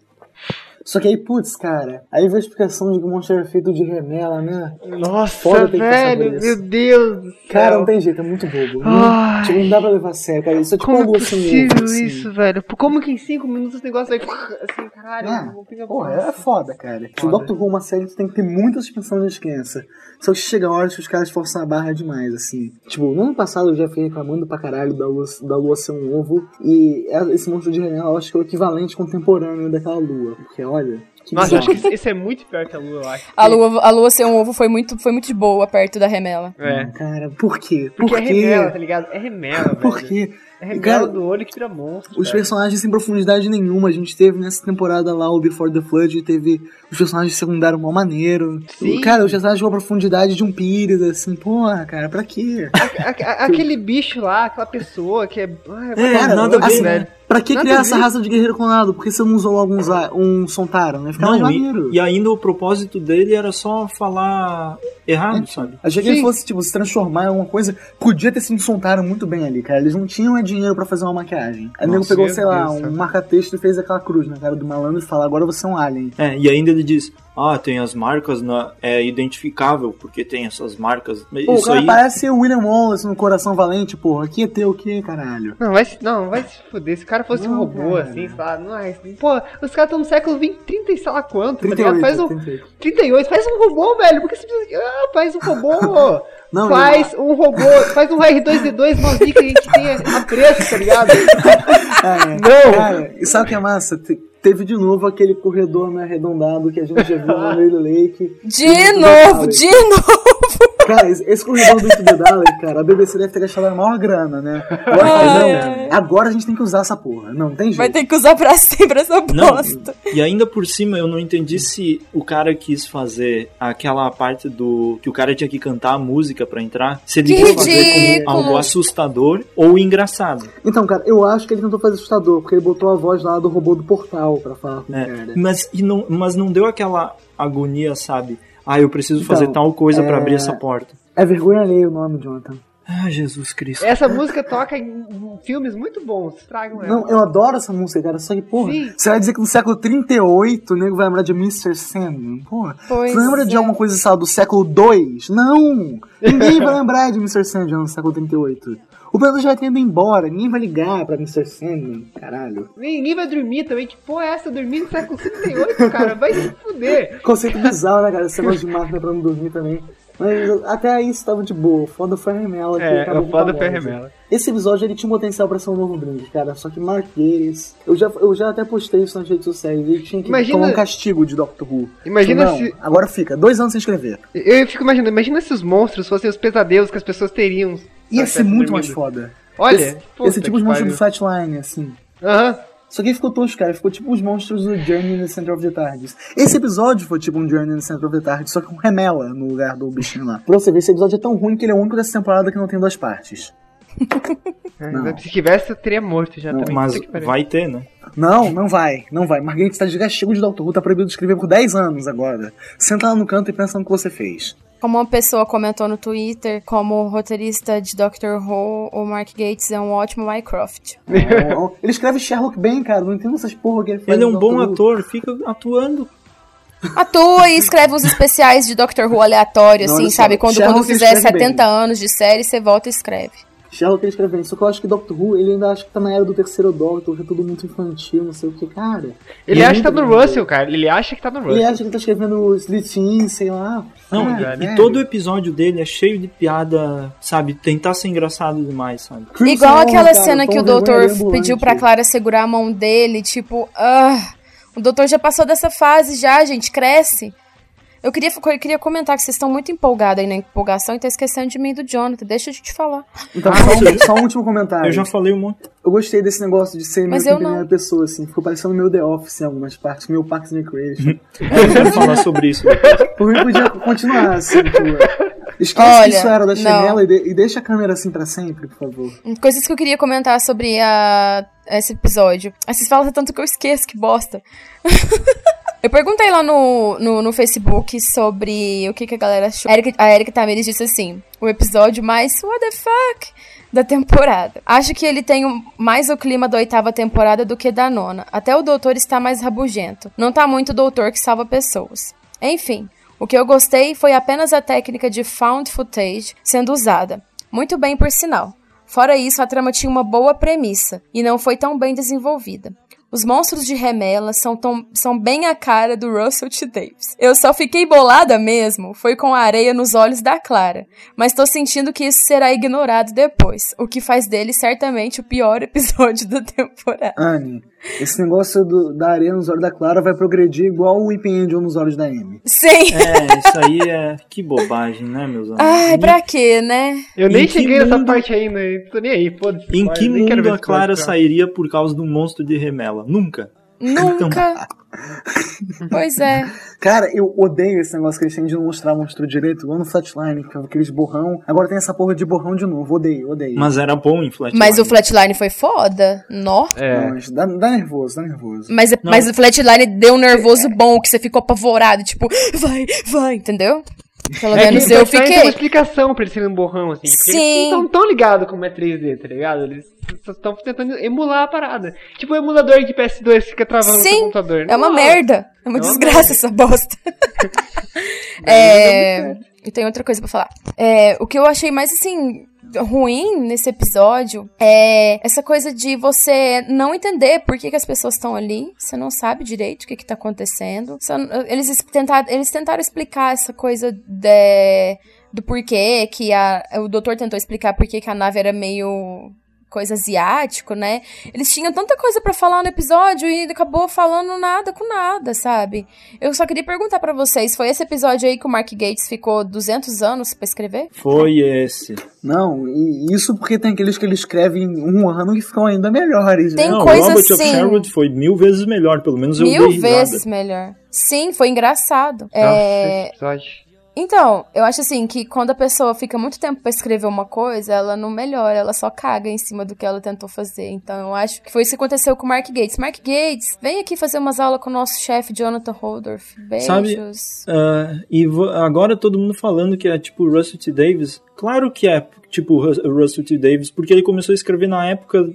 Só que aí, putz, cara, aí veio a explicação de que o monstro era feito de remela, né? Nossa, Foda velho, meu Deus do Cara, céu. não tem jeito, é muito bobo. Ai. Tipo, não dá pra levar a sério, cara. Isso é tipo Como é algo assim, possível assim. isso, velho? Como que em 5 minutos esse negócio vai assim, caralho, Ah, não Porra, é foda, cara. Tipo, Foda. Doctor Who é uma série que tem que ter muita suspensão de descrença. Só que chega a hora que os caras forçam a barra demais, assim. Tipo, no ano passado eu já fiquei reclamando pra caralho da lua, da lua ser um ovo. E é- esse monstro de remela eu acho que é o equivalente contemporâneo daquela lua. Porque, olha, que Nossa, acho que esse- esse é muito pior que a lua, eu acho. A lua, a lua ser um ovo foi muito, foi muito de boa perto da remela. É. Cara, por quê? Por Porque é quê? remela, tá ligado? É remela, velho. Por quê? É remela Cara, do olho que vira monstro. Os velho. personagens sem profundidade nenhuma. A gente teve nessa temporada lá o Before the Flood, teve os personagens secundários mal maneiro. Sim. Cara, os personagens com a profundidade de um Pires, assim, porra, cara, pra quê? A- a- aquele bicho lá, aquela pessoa que é. Ai, É, cara, nada a ver, assim, né? Pra que Nada criar essa raça de guerreiro clonado? Por que você não usou logo um, um Sontara, né? Mais Não, maneiro. e, e ainda o propósito dele era só falar errado, sabe? Achei que ele fosse, tipo, se transformar em alguma coisa. Podia ter se Sontara muito bem ali, cara. Eles não tinham é, dinheiro pra fazer uma maquiagem. Aí o nego pegou, sei lá, um marca-texto e fez aquela cruz na cara do malandro e falou: agora você é um alien. É, e ainda ele diz, ah, tem as marcas, na, é identificável, porque tem essas marcas. Pô, o Isso cara aí, parece ser o William Wallace no Coração Valente, porra. Aqui é teu o quê, caralho? Não, vai se, não, vai se fuder. Se o cara fosse um Não, robô, cara. assim, sei lá, não é. Pô, os caras estão no século 20, 30 e sei lá quanto, tá 38, ligado? Faz um. 38. 38, faz um robô, velho. Por que você precisa. Ah, faz um robô! Não, faz um robô, faz um R2D2 novinho que a gente tenha a preço, tá ligado? É, Não. Cara, e sabe o que é massa? Te- Teve de novo aquele corredor né, arredondado que a gente já viu no Lake. De No novo, de novo. Cara, esse, esse corredor do the Dalek, cara, a BBC deve ter gastado a maior grana, né? Eu acho que não, agora a gente tem que usar essa porra. Não, tem jeito. Vai ter que usar pra sempre essa Não, bosta. e ainda por cima eu não entendi se o cara quis fazer aquela parte do que o cara tinha que cantar a música pra entrar, se ele quis fazer como algo assustador ou engraçado. Então, cara, eu acho que ele tentou fazer assustador, porque ele botou a voz lá do robô do portal pra falar com o É, cara. mas, e não, mas não deu aquela agonia, sabe? Ah, eu preciso Então, fazer tal coisa pra é- abrir essa porta. É vergonha alheia o nome, Jonathan. Ah, Jesus Cristo. Essa música toca em, filmes muito bons. Tragam ela. Não, eu adoro essa música, cara. Só que, porra, Sim. você vai dizer que no século 38 o nego vai lembrar de Mr. Sandman? Porra, Pois você lembra de é. alguma coisa, sabe, do século 2? Não! Ninguém vai lembrar de Mr. Sandman no século 38. O planeta já vai indo embora, ninguém vai ligar pra Mr. Sandman, caralho. Ninguém vai dormir também. Que porra é essa? Dormir no século 38, cara? Vai se fuder. Conceito bizarro, né, cara? Esse negócio de máquina pra não dormir também. Mas até aí isso tava de boa. Foda foi a remela. É, o foda foi a remela. Esse episódio ele tinha um potencial pra ser um novo brinde, cara. Só que Gatiss. Eu já, eu já até postei isso nas redes sociais. Ele tinha que Imagina- tomar um castigo de Doctor Who. Imagina Não, se- Agora fica, dois anos sem escrever. Eu fico imaginando, imagina se os monstros fossem os pesadelos que as pessoas teriam. Ia na ser muito mais foda. Olha, esse, puta esse tipo de monstro do. Flatline, assim. Aham. Só que ficou tosco, cara. Ficou tipo os monstros do Journey in the Center of the TARDIS. Esse episódio foi tipo um Journey in the Center of the TARDIS, só que com remela no lugar do bichinho lá. Pra você ver, esse episódio é tão ruim que ele é o único dessa temporada que não tem duas partes. Não. Se tivesse, eu teria morto já também. Mas vai ter, né? Não, não vai, não vai. Marguerite tá de castigo de Doctor Who, tá proibido de escrever por 10 anos agora. Senta lá no canto e pensa no que você fez. Como uma pessoa comentou no Twitter, como roteirista de Doctor Who, o Mark Gates é um ótimo Mycroft. Ele escreve Sherlock bem, cara. Não entendo essas porra que ele faz. Ele é um bom ator, fica atuando. Atua e escreve uns especiais de Doctor Who aleatório, assim, olha só, sabe? Quando, Sherlock quando fizer escreve 70 bem. anos de série, você volta e escreve. Sherlock ele escreve bem. Só que eu acho que Doctor Who, ele ainda acha que tá na era do terceiro Doctor, que é tudo muito infantil, não sei o que, cara. Ele é acha que tá no bom. Russell, cara. Ele acha que tá no Ele Russell. acha que tá escrevendo Slitin, sei lá. Não, Cara, e, e todo episódio dele é cheio de piada, sabe? Tentar ser engraçado demais, sabe? Crimson Igual aquela cara, cena que o doutor Vergonha ambulante. pediu pra Clara segurar a mão dele, tipo, ah, o doutor já passou dessa fase já, gente, cresce. Eu queria, eu queria comentar que vocês estão muito empolgados aí na empolgação e tá esquecendo de mim e do Jonathan. Deixa eu te falar. Então, só, um, só um último comentário. Eu já falei um monte. Eu gostei desse negócio de ser meio Mas que eu em primeira pessoa, assim. Ficou parecendo meu The Office em algumas partes, meu Parks and Recreation. Eu quero falar sobre isso. Por mim podia continuar, assim, tipo... Esquece Olha, que isso era da chinela e, de- e deixa a câmera assim pra sempre, por favor. Coisas que eu queria comentar sobre a, esse episódio. Vocês falam tanto que eu esqueço, que bosta. eu perguntei lá no, no, no Facebook sobre o que, que a galera achou. A Erika, a Erika Tamires disse assim: o episódio mais what the fuck da temporada. Acho que ele tem um- mais o clima da oitava temporada do que da nona. Até o doutor está mais rabugento. Não tá muito doutor que salva pessoas. Enfim, o que eu gostei foi apenas a técnica de found footage sendo usada. Muito bem, por sinal. Fora isso, a trama tinha uma boa premissa e não foi tão bem desenvolvida. Os monstros de remela são, tão, são bem a cara do Russell T. Davis. Eu só fiquei bolada mesmo, foi com a areia nos olhos da Clara, mas tô sentindo que isso será ignorado depois, o que faz dele certamente o pior episódio da temporada. Anne, esse negócio do- da areia nos olhos da Clara vai progredir igual o Weeping Angel nos olhos da Amy. Sim! É, isso aí é. Que bobagem, né, meus amigos? Ai, pra quê, né? Eu nem cheguei nessa mundo- parte ainda, eu tô nem aí, foda-se. Em que mundo a Clara episódio, sairia por causa do monstro de remela? Nunca. Nunca. Pois é. Cara, eu odeio esse negócio que eles têm de não mostrar monstro direito, igual no Flatline, que é aqueles borrão. Agora tem essa porra de borrão de novo, odeio, odeio. Mas era bom em Flatline. Mas o Flatline foi foda. Nó. É. Não, dá, dá nervoso, dá nervoso. Mas, mas o Flatline deu um nervoso bom, que você ficou apavorado, tipo, vai, vai, entendeu? Pelo É menos eu Flatline Tem uma fiquei. explicação pra eles serem um borrão, assim. Porque Sim. eles não estão tão ligados como é 3D, tá ligado? Eles estão tentando emular a parada. Tipo o emulador de PS2 que fica travando no seu Sim, computador. é uma Não, merda. É uma É uma desgraça merda. essa bosta. é, muito e tem outra coisa pra falar. É, o que eu achei mais, assim, ruim nesse episódio é essa coisa de você não entender por que, que as pessoas estão ali. Você não sabe direito o que, que tá acontecendo. Eles, es- tentaram, eles tentaram explicar essa coisa de, do porquê que a, o doutor tentou explicar por que a nave era meio coisa asiático, né? Eles tinham tanta coisa pra falar no episódio e acabou falando nada com nada, sabe? Eu só queria perguntar pra vocês, foi esse episódio aí que o Mark Gates ficou 200 anos pra escrever? Foi esse. Não, e isso porque tem aqueles que ele escreve em um ano e ficam ainda melhores. Tem né? Não, coisa Robert of assim. Sherwood foi mil vezes melhor, pelo menos eu Mil dei vezes risada. melhor. Sim, foi engraçado. Nossa, É, esse episódio. Então, eu acho assim que quando a pessoa fica muito tempo pra escrever uma coisa, ela não melhora, ela só caga em cima do que ela tentou fazer. Então, eu acho que foi isso que aconteceu com o Mark Gates. Mark Gates, vem aqui fazer umas aulas com o nosso chefe Jonathan Holdorf. Beijos. Sabe, Ah, e agora todo mundo falando que é tipo Russell T. Davis. Claro que é, tipo, o Russell T. Davis, porque ele começou a escrever na época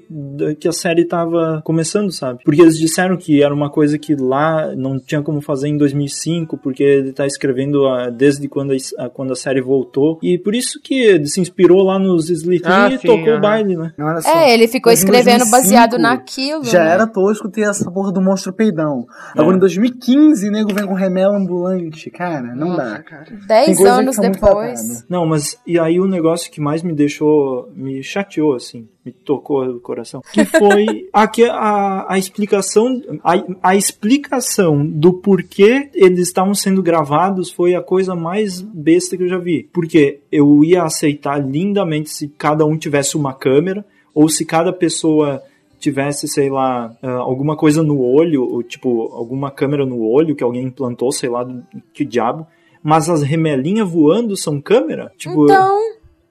que a série tava começando, sabe? Porque eles disseram que era uma coisa que lá não tinha como fazer em 2005, porque ele tá escrevendo ah, desde quando a, ah, quando a série voltou. E por isso que ele se inspirou lá nos Slithin Ah, e sim, tocou aham. o baile, né? Só. É, ele ficou escrevendo 2005 baseado naquilo. Já né? era tosco ter essa porra do monstro peidão. É. Agora em 2015, o nego vem com remela ambulante. Cara, não dá. Tem Dez anos depois. Não, mas e aí o negócio que mais me deixou, me chateou assim, me tocou o coração, que foi aqui a, a explicação, a, a explicação do porquê eles estavam sendo gravados foi a coisa mais besta que eu já vi. Porque eu ia aceitar lindamente se cada um tivesse uma câmera ou se cada pessoa tivesse, sei lá, ah, alguma coisa no olho, ou, tipo, alguma câmera no olho que alguém implantou, sei lá, que diabo. Mas as remelinhas voando são câmera? Tipo, Então,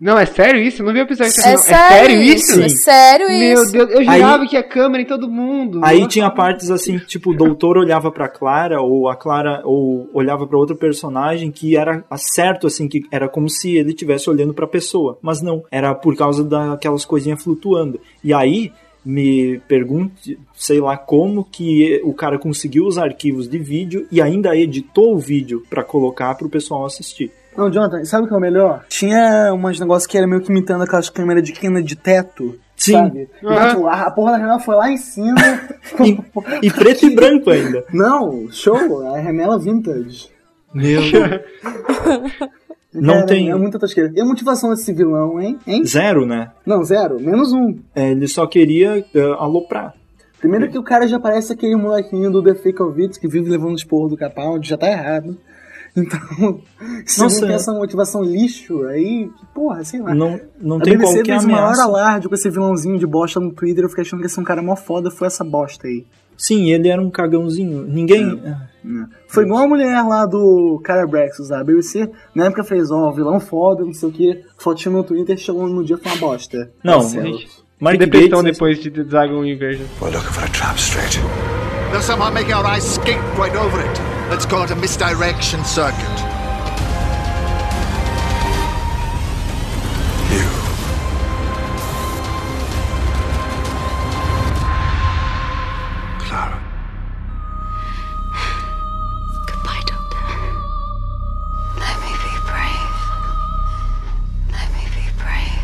Não, é sério isso? Eu não vi o episódio. é não. sério isso? É sério Meu isso? Deus, eu Aí- jurava que a câmera em todo mundo. Aí Nossa. tinha partes assim, tipo, o doutor olhava pra Clara, ou a Clara ou olhava pra outro personagem que era certo, assim, que era como se ele estivesse olhando pra pessoa. Mas não, era por causa daquelas coisinhas flutuando. E aí, me pergunte, sei lá, como que o cara conseguiu os arquivos de vídeo e ainda editou o vídeo pra colocar pro pessoal assistir. Não, Jonathan, sabe o que é o melhor? Tinha umas negócios que era meio que imitando aquelas câmeras de quina de teto. Sim. Sabe? Então, tipo, a, a porra da remela foi lá em cima. E preto e branco ainda. Não, show, a remela vintage. Meu Deus. Não Cara, tem- É muita tosqueira. E a motivação desse vilão, hein? hein? Zero, né? Não, zero. Menos um. É, ele só queria eh, aloprar. Primeiro que o cara já parece aquele molequinho do The Fake of It que vive levando esporro do Capaldi, já tá errado. Então, se Nossa, não tem é. essa motivação lixo, aí, porra, sei lá. Não, não a tem BBC qualquer fez maior alarde com esse vilãozinho de bosta no Twitter, eu fiquei achando que esse é um cara mó foda, foi essa bosta aí. Sim, ele era um cagãozinho. Ninguém. Foi igual a mulher lá do Cara Brexus, a BBC, na época fez, ó, vilão foda, não sei o que, fotinho no Twitter, chegou no dia foi uma bosta. Não. Mark Depressão Gates- depois de Dragon Inversion. We're looking for a trap straight. They'll somehow make our eyes skate right over it. Let's call it a misdirection circuit. You. Clara. Goodbye, Doctor. Let me be brave. Let me be brave.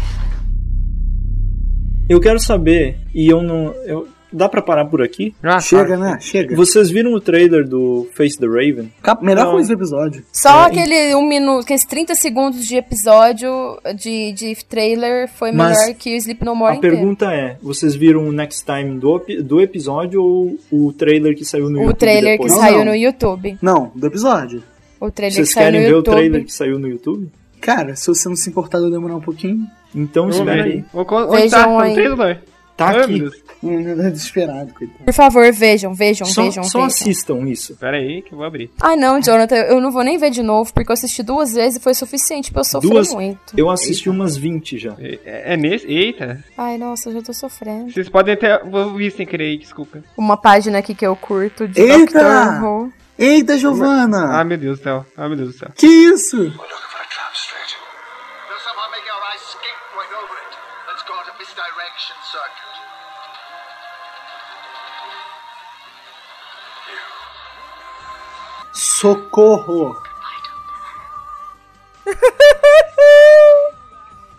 Eu quero saber, e eu não. Eu, dá pra parar por aqui? Chega, né? Chega. Vocês viram o trailer do Face the Raven? Cap- Melhor Não. coisa do episódio. Só É, aquele um minuto, aqueles 30 segundos de episódio de, de trailer foi Mas melhor que o Sleep No More A inteiro. pergunta é: vocês viram o Next Time do, do episódio ou o trailer que saiu no O YouTube? trailer que depois? saiu no YouTube. Não, do episódio. O trailer Vocês que saiu no querem ver o YouTube. trailer que saiu no YouTube? Cara, se você não se importar de eu demorar um pouquinho. Então espera ver. aí. Onde tá? Vejam Tá no aí. trailer? Tá Ai, aqui. É desesperado, coitado. Por favor, vejam, vejam, Só, vejam, só vejam. assistam isso. Pera aí que eu vou abrir. Ai não, Jonathan, eu não vou nem ver de novo, porque eu assisti duas vezes e foi suficiente pra eu sofrer Duas. muito. Eu assisti umas 20 já. É, é nesse? Eita. Ai, nossa, eu já tô sofrendo. Vocês podem até. Vou vir sem querer aí, desculpa. Uma página aqui que eu curto de Eita! Doctor Who. Eita, Giovana! Ah, meu Deus do céu. Ah, meu Deus do céu. Que isso? Socorro!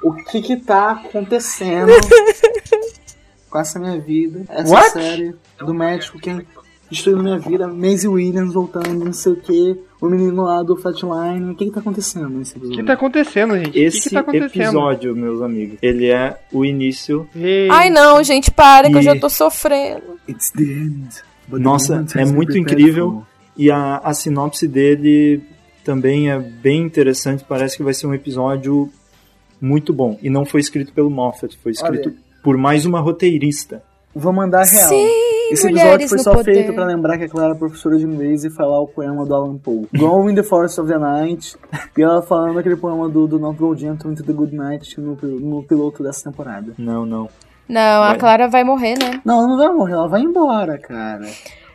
O que que tá acontecendo com essa minha vida? Essa What? série do médico que destruiu minha vida, Maisie Williams voltando, não sei o que, o menino lá do Flatline. O que que tá acontecendo nesse O episódio? que tá acontecendo, gente? o que, Esse que tá acontecendo? episódio, meus amigos, ele é o início. Ei, Ai não, gente, para que eu já tô sofrendo. It's the end. Nossa, é muito incrível. E a, a sinopse dele também é bem interessante. Parece que vai ser um episódio muito bom. E não foi escrito pelo Moffat, foi escrito Olha. por mais uma roteirista. Vou mandar real. Sim, Esse episódio foi só poder. feito pra lembrar que a Clara é professora de inglês e falar o poema do Alan Poe. Go in the Forest of the Night. E ela falando aquele poema do, do Not Go Gentle into the Good Night no, no piloto dessa temporada. Não, não. Não, a Vai. Clara vai morrer, né? Não, ela não vai morrer, ela vai embora, cara.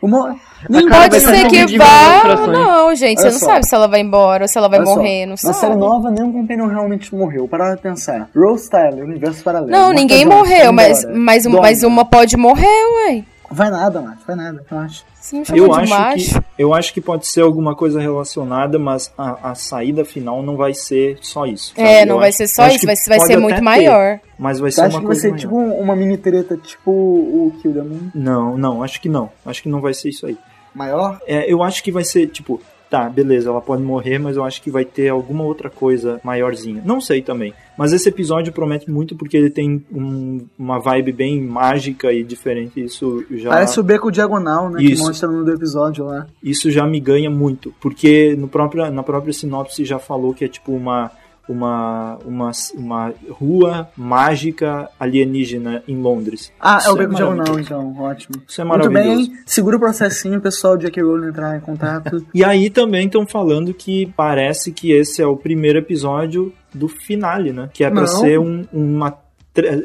Mo... Nem Pode ser que vá. Não, gente, Olha você não só. sabe se ela vai embora ou se ela vai Olha só, morrer, não Na sabe. série nova, nenhum Companion realmente morreu. Para pensar. Rose Tyler, universo paralelo. Não, ninguém Jones, morreu, mas, mas, um- mas uma pode morrer, ué. Vai nada, Macho, vai nada, eu acho. Você me chamou Eu de acho, macho. que, eu acho que pode ser alguma coisa relacionada, mas a, a saída final não vai ser só isso. sabe? É, Eu não vai acho- ser eu só isso, vai, vai ser muito ter, maior. Mas vai Você ser acha uma que vai coisa ser maior. tipo uma mini treta, tipo o Kill the Moon? Não, não, acho que não. Acho que não vai ser isso aí. Maior? É, eu acho que vai ser, tipo, tá, beleza, ela pode morrer, mas eu acho que vai ter alguma outra coisa maiorzinha. Não sei também. Mas esse episódio promete muito porque ele tem um- uma vibe bem mágica e diferente. Isso já. Parece o beco diagonal, né? Isso. Que mostra no do episódio lá. isso já me ganha muito, porque no próprio, na própria sinopse já falou que é tipo uma uma, uma, uma rua mágica alienígena em Londres. Ah, Isso é o beco diagonal, maravilhoso. então, ótimo. Isso é Muito maravilhoso. bem, segura o processinho, pessoal, Jack Rowling entrar em contato. E aí também estão falando que parece que esse é o primeiro episódio do finale, né? Que é pra Não. ser um, uma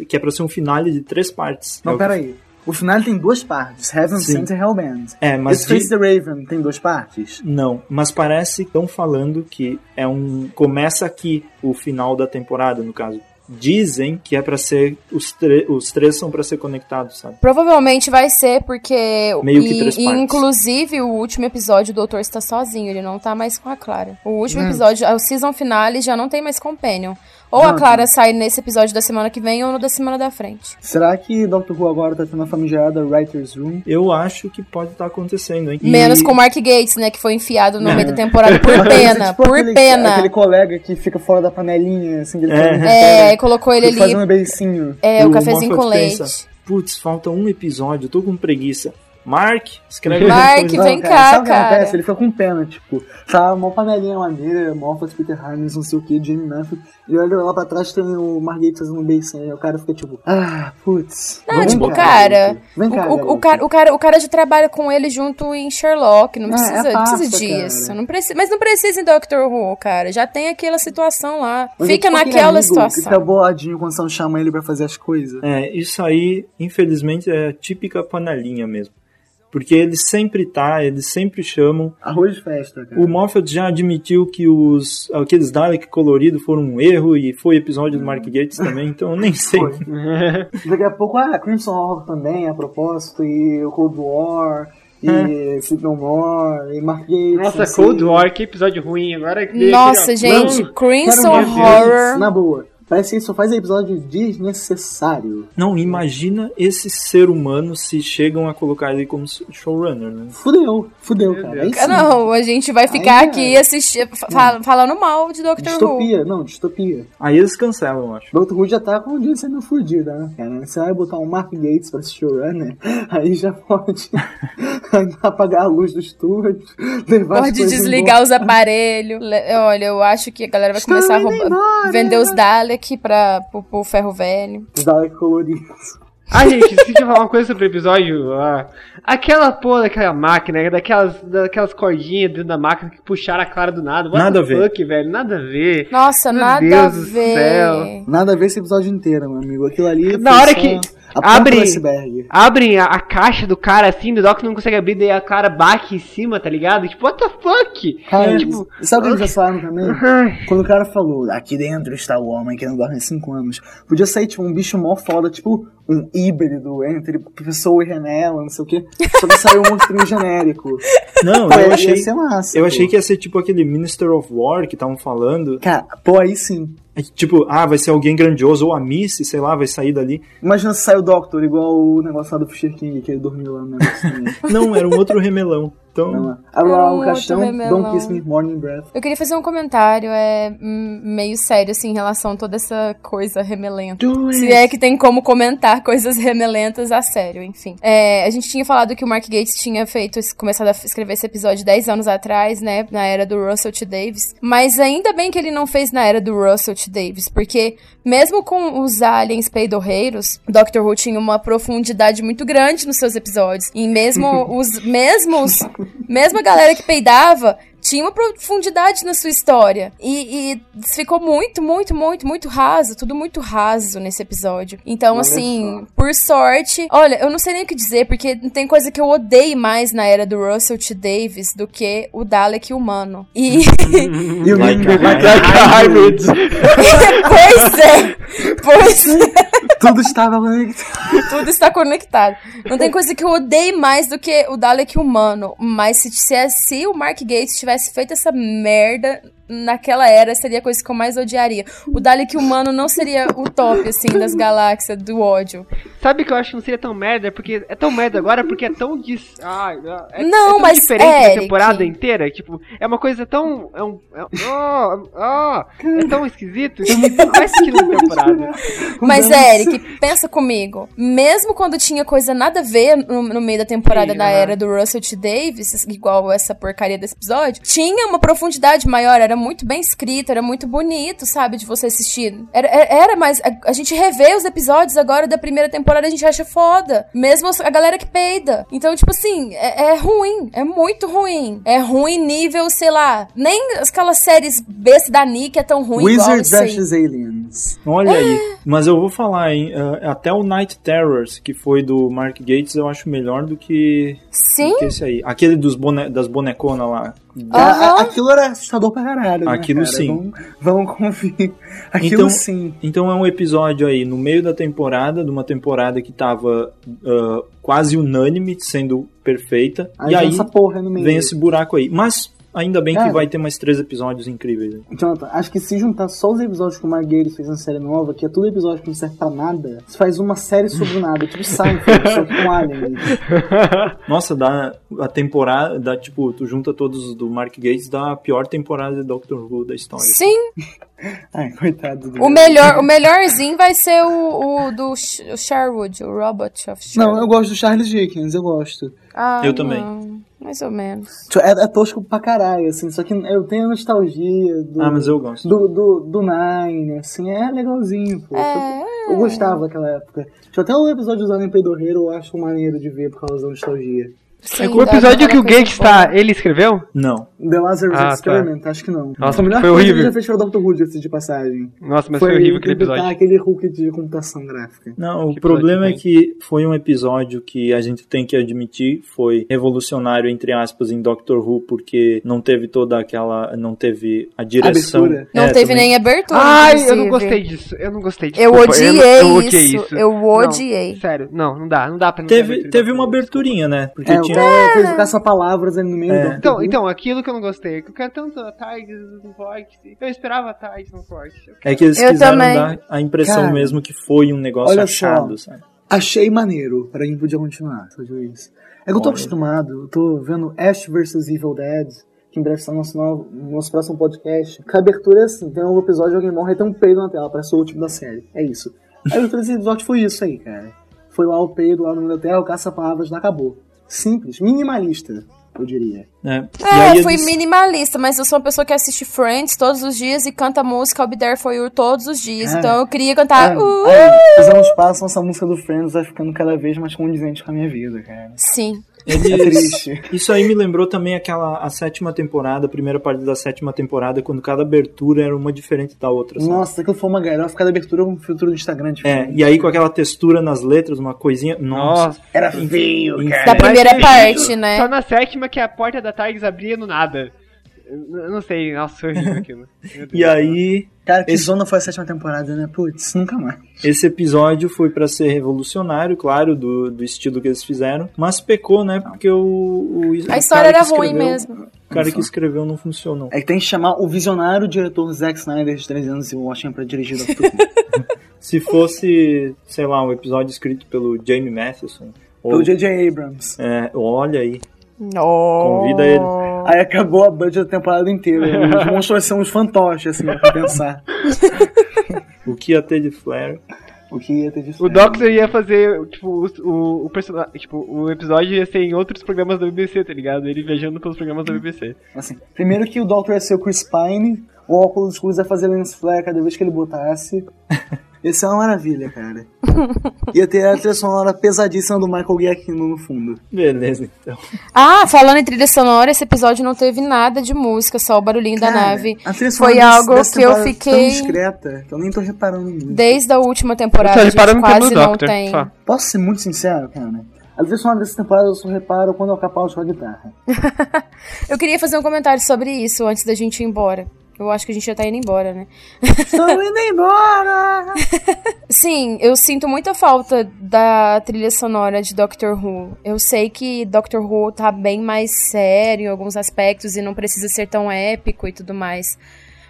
que é para ser um finale de três partes. É Não, que- peraí. O final tem duas partes, Heaven Sim. Sent e Hellband. É, mas Esse Face de- the Raven tem duas partes? Não, mas parece que estão falando que é um começa aqui o final da temporada, no caso. Dizem que é pra ser os, os três são pra ser conectados, sabe? Provavelmente vai ser porque. Meio que e- três e, partes. inclusive, o último episódio, o doutor está sozinho, ele não tá mais com a Clara. O último Hum. episódio, o season finale, já não tem mais companion. Ou a Não. Clara sai nesse episódio da semana que vem ou no da semana da frente. Será que Doctor Who agora tá tendo a famigerada Writer's Room? Eu acho que pode estar acontecendo, hein? E- Menos com o Mark Gates, né? Que foi enfiado no É. meio da temporada por pena. tipo por aquele, pena. Aquele colega que fica fora da panelinha, assim, que ele É. tá no É, aí colocou ele ali. um beicinho. É, E o cafezinho com leite. pensa, Putz, falta um episódio, eu tô com preguiça. Mark, escreve Mark, vem cara, cá, sabe o que cara. acontece? Ele fica com pena, tipo, tá uma panelinha maneira, Moffat, Peter Hynes, não sei o que, Jimmy Manfield, e olha lá pra trás tem o Margate fazendo um beicinho, aí o cara fica tipo, ah, putz. Não, tipo, cá, cara. Vem cá, o, o, cara, o, cara, o cara já trabalha com ele junto em Sherlock, não Ah, precisa, é não precisa pasta, disso. cara. Não precisa, mas não precisa em Doctor Who, cara. Já tem aquela situação lá. Mas é Fica tipo naquela amigo situação. Fica boladinho quando você chama ele pra fazer as coisas. É, isso aí, infelizmente, é a típica panelinha mesmo. Porque eles sempre tá, eles sempre chamam. Arroz de festa, cara. O Moffat já admitiu que os aqueles Dalek coloridos foram um erro e foi episódio do Mark Gates também, então eu nem sei. Foi. Daqui a pouco, ah, Crimson Hall também, a propósito, e o Cold War, e Sleep No More, e Mark Gates. Nossa, assim. Cold War, que episódio ruim. Agora Nossa, gente. Crimson Horror. Na boa. Parece que ele só faz episódio desnecessário. Não, imagina esse ser humano se chegam a colocar ele como showrunner, né? Fudeu, fudeu, cara. Aí sim. Não, a gente vai ficar Aí, aqui é. assisti- fa- falando mal de Doctor Who. Distopia, não, distopia. Aí eles cancelam, eu acho. Doctor Who já tá com o dia sendo fudida, né, cara? Você vai botar um Mark Gates pra ser showrunner, aí já pode apagar a luz do estúdio, levar Pode desligar embora. os aparelhos. Olha, eu acho que a galera vai começar a roubar, embora. vender os Dalek pra, pro, pro ferro velho. Os Dalek coloridos. Ah, gente, esqueci de falar uma coisa sobre o episódio. ah, aquela porra daquela máquina, daquelas, daquelas cordinhas dentro da máquina que puxaram a Clara do nada. What Nada the a ver. Fuck, velho, nada a ver. Nossa, Meu nada Deus a do ver. céu. Nada a ver esse episódio inteiro, meu amigo. Aquilo ali Na hora só que a abre- iceberg. Abrem a, a caixa do cara assim, do Doc não consegue abrir, daí a Clara bate em cima, tá ligado? Tipo, what the fuck? Cara, tipo, sabe o que eles já falaram também? Quando o cara falou, aqui dentro está o homem que não dorme há 5 anos. Podia sair, tipo, um bicho mó foda, tipo um híbrido entre pessoa e Renela, não sei o quê. Só que saiu um monstrinho genérico. Não, Pô, eu ia achei. ser massa, Eu pô. achei que ia ser tipo aquele Minister of War que estavam falando. Cara, pô, aí sim. É Tipo, ah, vai ser alguém grandioso, ou a Missy, sei lá, vai sair dali. Imagina se sai o Doctor, igual o negócio lá do Fisher King, que ele dormiu lá no negócio. Não, era um outro remelão. Não, Abre lá Era o outro caixão, remelão. Don't Kiss Me Morning Breath. Eu queria fazer um comentário é hum, meio sério, assim, em relação a toda essa coisa remelenta. Se é que tem como comentar coisas remelentas a sério, enfim. É, a gente tinha falado que o Mark Gates tinha feito, começado a escrever esse episódio 10 anos atrás, né? Na era do Russell T. Davis. Mas ainda bem que ele não fez na era do Russell T. Davis, porque mesmo com os aliens peidorreiros, Doctor Who tinha uma profundidade muito grande nos seus episódios. E mesmo os mesmos, mesmo a galera que peidava tinha uma profundidade na sua história. E, e ficou muito, muito, muito, muito raso. Tudo muito raso nesse episódio. Então, Olha assim, por sorte. Olha, eu não sei nem o que dizer, porque tem coisa que eu odeio mais na era do Russell T. Davis do que o Dalek humano. E. E o Like hybrid. pois é! Pois é! Tudo estava conectado. Tudo está conectado. Não tem coisa que eu odeio mais do que o Dalek humano. Mas se, se, se o Mark Gates tivesse feito essa merda naquela era, seria a coisa que eu mais odiaria. O Dalek humano não seria o top, assim, das galáxias, do ódio. Sabe que eu acho que não seria tão merda? Porque é tão merda agora porque é tão dis... ah, é, Não, é tão mas, diferente Eric- da temporada inteira. Tipo, é uma coisa tão. É, um, é, oh, oh, é tão esquisito que faz sentido na temporada. Mas, Eric, pensa comigo. Mesmo quando tinha coisa nada a ver no, no meio da temporada Sim, da aham. era do Russell T. Davis, igual essa porcaria desse episódio, tinha uma profundidade maior, era muito bem escrito, era muito bonito, sabe, de você assistir. Era, era, era mais. A, a gente revê os episódios agora da primeira temporada, a gente acha foda. Mesmo a galera que peida. Então, tipo assim, é, é ruim. É muito ruim. É ruim nível, sei lá. Nem aquelas séries besta da Nick é tão ruim igual Wizard isso aí. vs Aliens. Olha aí. Mas eu vou falar, hein? ah, até o Night Terrors, que foi do Mark Gates, eu acho melhor do que, Sim. do que esse aí. Aquele dos bone, das boneconas lá. A- aquilo era assustador pra caralho. né, Aquilo cara? sim. Vamos, vamos conferir. Aquilo Então- sim. Então é um episódio aí no meio da temporada, de uma temporada que tava ah, quase unânime, sendo perfeita. Aí e aí essa porra no meio. vem esse buraco aí. Mas ainda bem que Cara. vai ter mais três episódios incríveis. né? Jonathan, acho que se juntar só os episódios que o Marguerite fez na série nova, que é tudo episódio que não serve pra nada, você faz uma série sobre nada, tipo Seinfeld, só que com Alien. Nossa, dá a temporada, dá tipo, tu junta todos do Mark Gates, dá a pior temporada de Doctor Who da história. Sim. Ai, coitado do O melhor, o melhorzinho vai ser o, o do Sh- o Sherwood, o Robot of Sherwood. Não, eu gosto do Charles Dickens, eu gosto. Ah, Eu também. Mais ou menos. Tipo, É, é tosco pra caralho, assim, só que eu tenho a nostalgia do, Ah, mas eu gosto. do, do, do Nine, assim, é legalzinho, pô. É, Eu gostava daquela época. Tipo, até o episódio do Alien Peidorreiro eu acho maneiro de ver por causa da nostalgia. Sim, o episódio que o coisa Gates boa. tá, ele escreveu? Não. The Lazarus Ah, tá. Experiment, acho que não. Nossa, Foi melhor foi coisa que horrível. ele já fez para o Dr. Who, diga-se de passagem. Nossa, mas foi, horrível aquele episódio. aquele Hulk de computação gráfica. Não, o Que problema é que foi um episódio que a gente tem que admitir foi revolucionário, entre aspas, em Doctor Who, porque não teve toda aquela. não teve a direção. Abertura. Não É, teve também. nem abertura. Ai, eu inclusive. não gostei disso. Eu não gostei disso. Eu odiei eu, eu odiei isso, eu odiei. Não, sério, não, não dá, não dá pra não ter Teve, teve uma Doctor aberturinha, né? Porque É, tinha. fez caça-palavras ali no meio É. do Então, então, aquilo que eu não gostei, que eu quero tanto a Tigers no Vórtice. Eu esperava a Tigers no. Eu É que eles Eu quiseram também. dar a impressão Cara, mesmo que foi um negócio olha achado, só. sabe? Achei maneiro, pra mim podia continuar, só digo isso. É que eu tô Olha. acostumado, eu tô vendo Ash vs Evil Dead, que em breve está no nosso, novo, no nosso próximo podcast. Que a abertura é assim, tem um episódio, alguém morre e tem um peido na tela, parece o último da série. É isso. A abertura desse episódio foi isso aí, cara. Foi lá o peido, lá no meio da tela, o caça-palavras, lá acabou. Simples, minimalista, eu diria. É, E É, aí fui minimalista, mas eu sou uma pessoa que assiste Friends todos os dias e canta a música I'll Be There For You todos os dias. É. Então eu queria cantar. É, "Uh", aí, os anos passam, essa música do Friends vai ficando cada vez mais condizente com a minha vida, cara. Sim. Eles- É triste. Isso aí me lembrou também aquela a sétima temporada, a primeira parte da sétima temporada, quando cada abertura era uma diferente da outra. sabe? Nossa, aquilo foi uma galera, cada abertura com um filtro do Instagram. É, e aí com aquela textura nas letras, uma coisinha. Nossa. Era feio, cara. Da primeira parte, né? Só na sétima que a porta da Tigers abria no nada. Eu não sei, nossa, horrível aquilo. E aí, Cara, que Esse- zona foi a sétima temporada, né? Putz, nunca mais. esse episódio foi pra ser revolucionário, claro, do, do estilo que eles fizeram, mas pecou, né? Porque o. o A história era que ruim escreveu- mesmo. O cara que escreveu não funcionou. É que tem que chamar o visionário diretor Zack Snyder de 13 anos e Washington pra dirigir o. Se fosse, sei lá, um episódio escrito pelo Jamie Matheson. Ou, Pelo J.J. Abrams. é, olha aí. No. Convida ele. Aí acabou a budget da temporada inteira. Os monstros são os fantoches, assim, pra pensar. O que ia ter de Flare. O que ia ter de O fé. Doctor ia fazer, tipo, o, o, o personagem. Tipo, o episódio ia ser em outros programas da BBC, tá ligado? Ele viajando pelos programas da BBC. Assim, primeiro que o Doctor ia ser o Chris Pine, o óculos escuros ia fazer lens flare cada vez que ele botasse. Ia ser uma maravilha, cara. Ia ter a trilha sonora pesadíssima do Michael Giacchino no fundo. Beleza, então. Ah, falando em trilha sonora, esse episódio não teve nada de música, só o barulhinho da Cara, nave. a trilha sonora Foi desse- algo dessa que eu é Tão fiquei. discreta que eu nem tô reparando muito. Desde a última temporada, Eu a no quase não Doctor, tem. só. Posso ser muito sincero, cara? A trilha sonora dessa temporada eu só reparo quando é o Capaldi com a guitarra. Eu queria fazer um comentário sobre isso antes da gente ir embora. Eu acho que a gente já tá indo embora, né? Estou indo embora! Sim, eu sinto muita falta da trilha sonora de Doctor Who. Eu sei que Doctor Who tá bem mais sério em alguns aspectos e não precisa ser tão épico e tudo mais.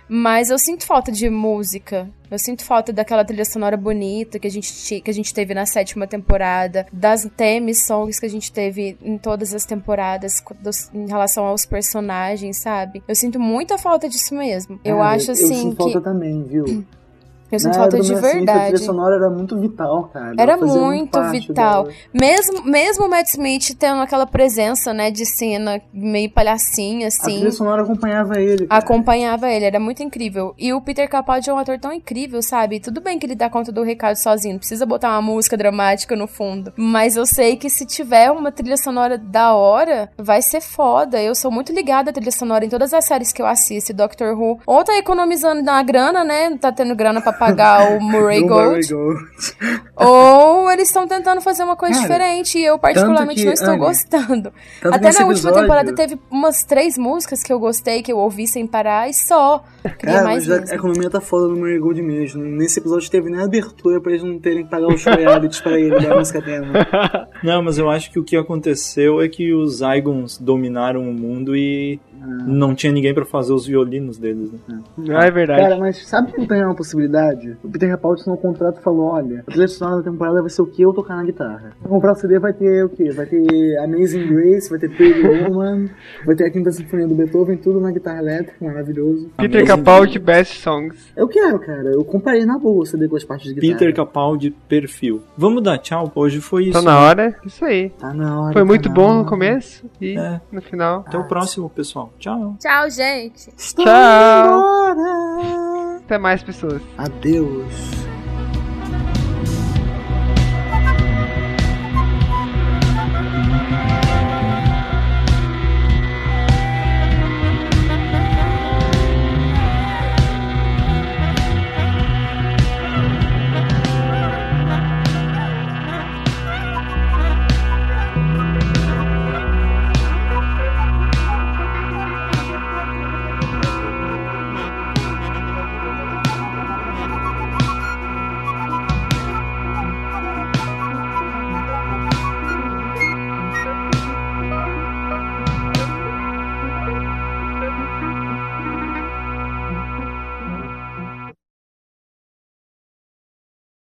Mas eu sinto falta de música. Eu sinto falta daquela trilha sonora bonita que a gente, que a gente teve na sétima temporada, das theme songs que a gente teve em todas as temporadas dos- em relação aos personagens, sabe? Eu sinto muita falta disso mesmo. Eu Cara, acho Eu assim sinto que. falta também, viu? Eu sinto Na falta de Matt Smith, A verdade. trilha sonora era muito vital, cara. Era muito vital. dela. Mesmo, mesmo o Matt Smith tendo aquela presença, né, de cena meio palhacinha, A assim, trilha sonora acompanhava ele. cara. acompanhava ele, era muito incrível. E o Peter Capaldi é um ator tão incrível, sabe? Tudo bem que ele dá conta do recado sozinho, não precisa botar uma música dramática no fundo. Mas eu sei que se tiver uma trilha sonora da hora, vai ser foda. Eu sou muito ligada à trilha sonora em todas as séries que eu assisto, Doctor Who. Ou tá economizando na grana, né? Tá tendo grana pra pagar o Murray Gold. Murray Gold. Ou eles estão tentando fazer uma coisa Cara, diferente e eu particularmente que, não estou Anne, gostando. Até na última episódio- temporada teve umas três músicas que eu gostei, que eu ouvi sem parar e só. Queria mais mas a mesmo. economia tá foda no Murray Gold mesmo. Nesse episódio teve nem abertura pra eles não terem que pagar os royalties pra ele da música tema. Não, mas eu acho que o que aconteceu é que os Zygons dominaram o mundo e não tinha ninguém pra fazer os violinos deles, né? Ah, é verdade. Cara, mas sabe que tem uma possibilidade? O Peter Capaldi um contrato e falou, olha, a trilha sonora da temporada vai ser o que eu tocar na guitarra. Pra comprar o CD vai ter o quê? Vai ter Amazing Grace, vai ter Pretty Woman, vai ter a Quinta Sinfonia do Beethoven, tudo na guitarra elétrica, maravilhoso. Peter Capaldi Best Songs. Eu quero, cara. Eu comprei na boa o CD com as partes de guitarra. Peter Capaldi, perfil. Vamos dar tchau? Hoje foi isso. Tá na hora. Isso aí. Tá na hora. Foi muito tá na bom no começo e É. no final. Até o próximo, pessoal. Tchau. Tchau, gente. Estou Tchau. embora. Até mais pessoas. Adeus.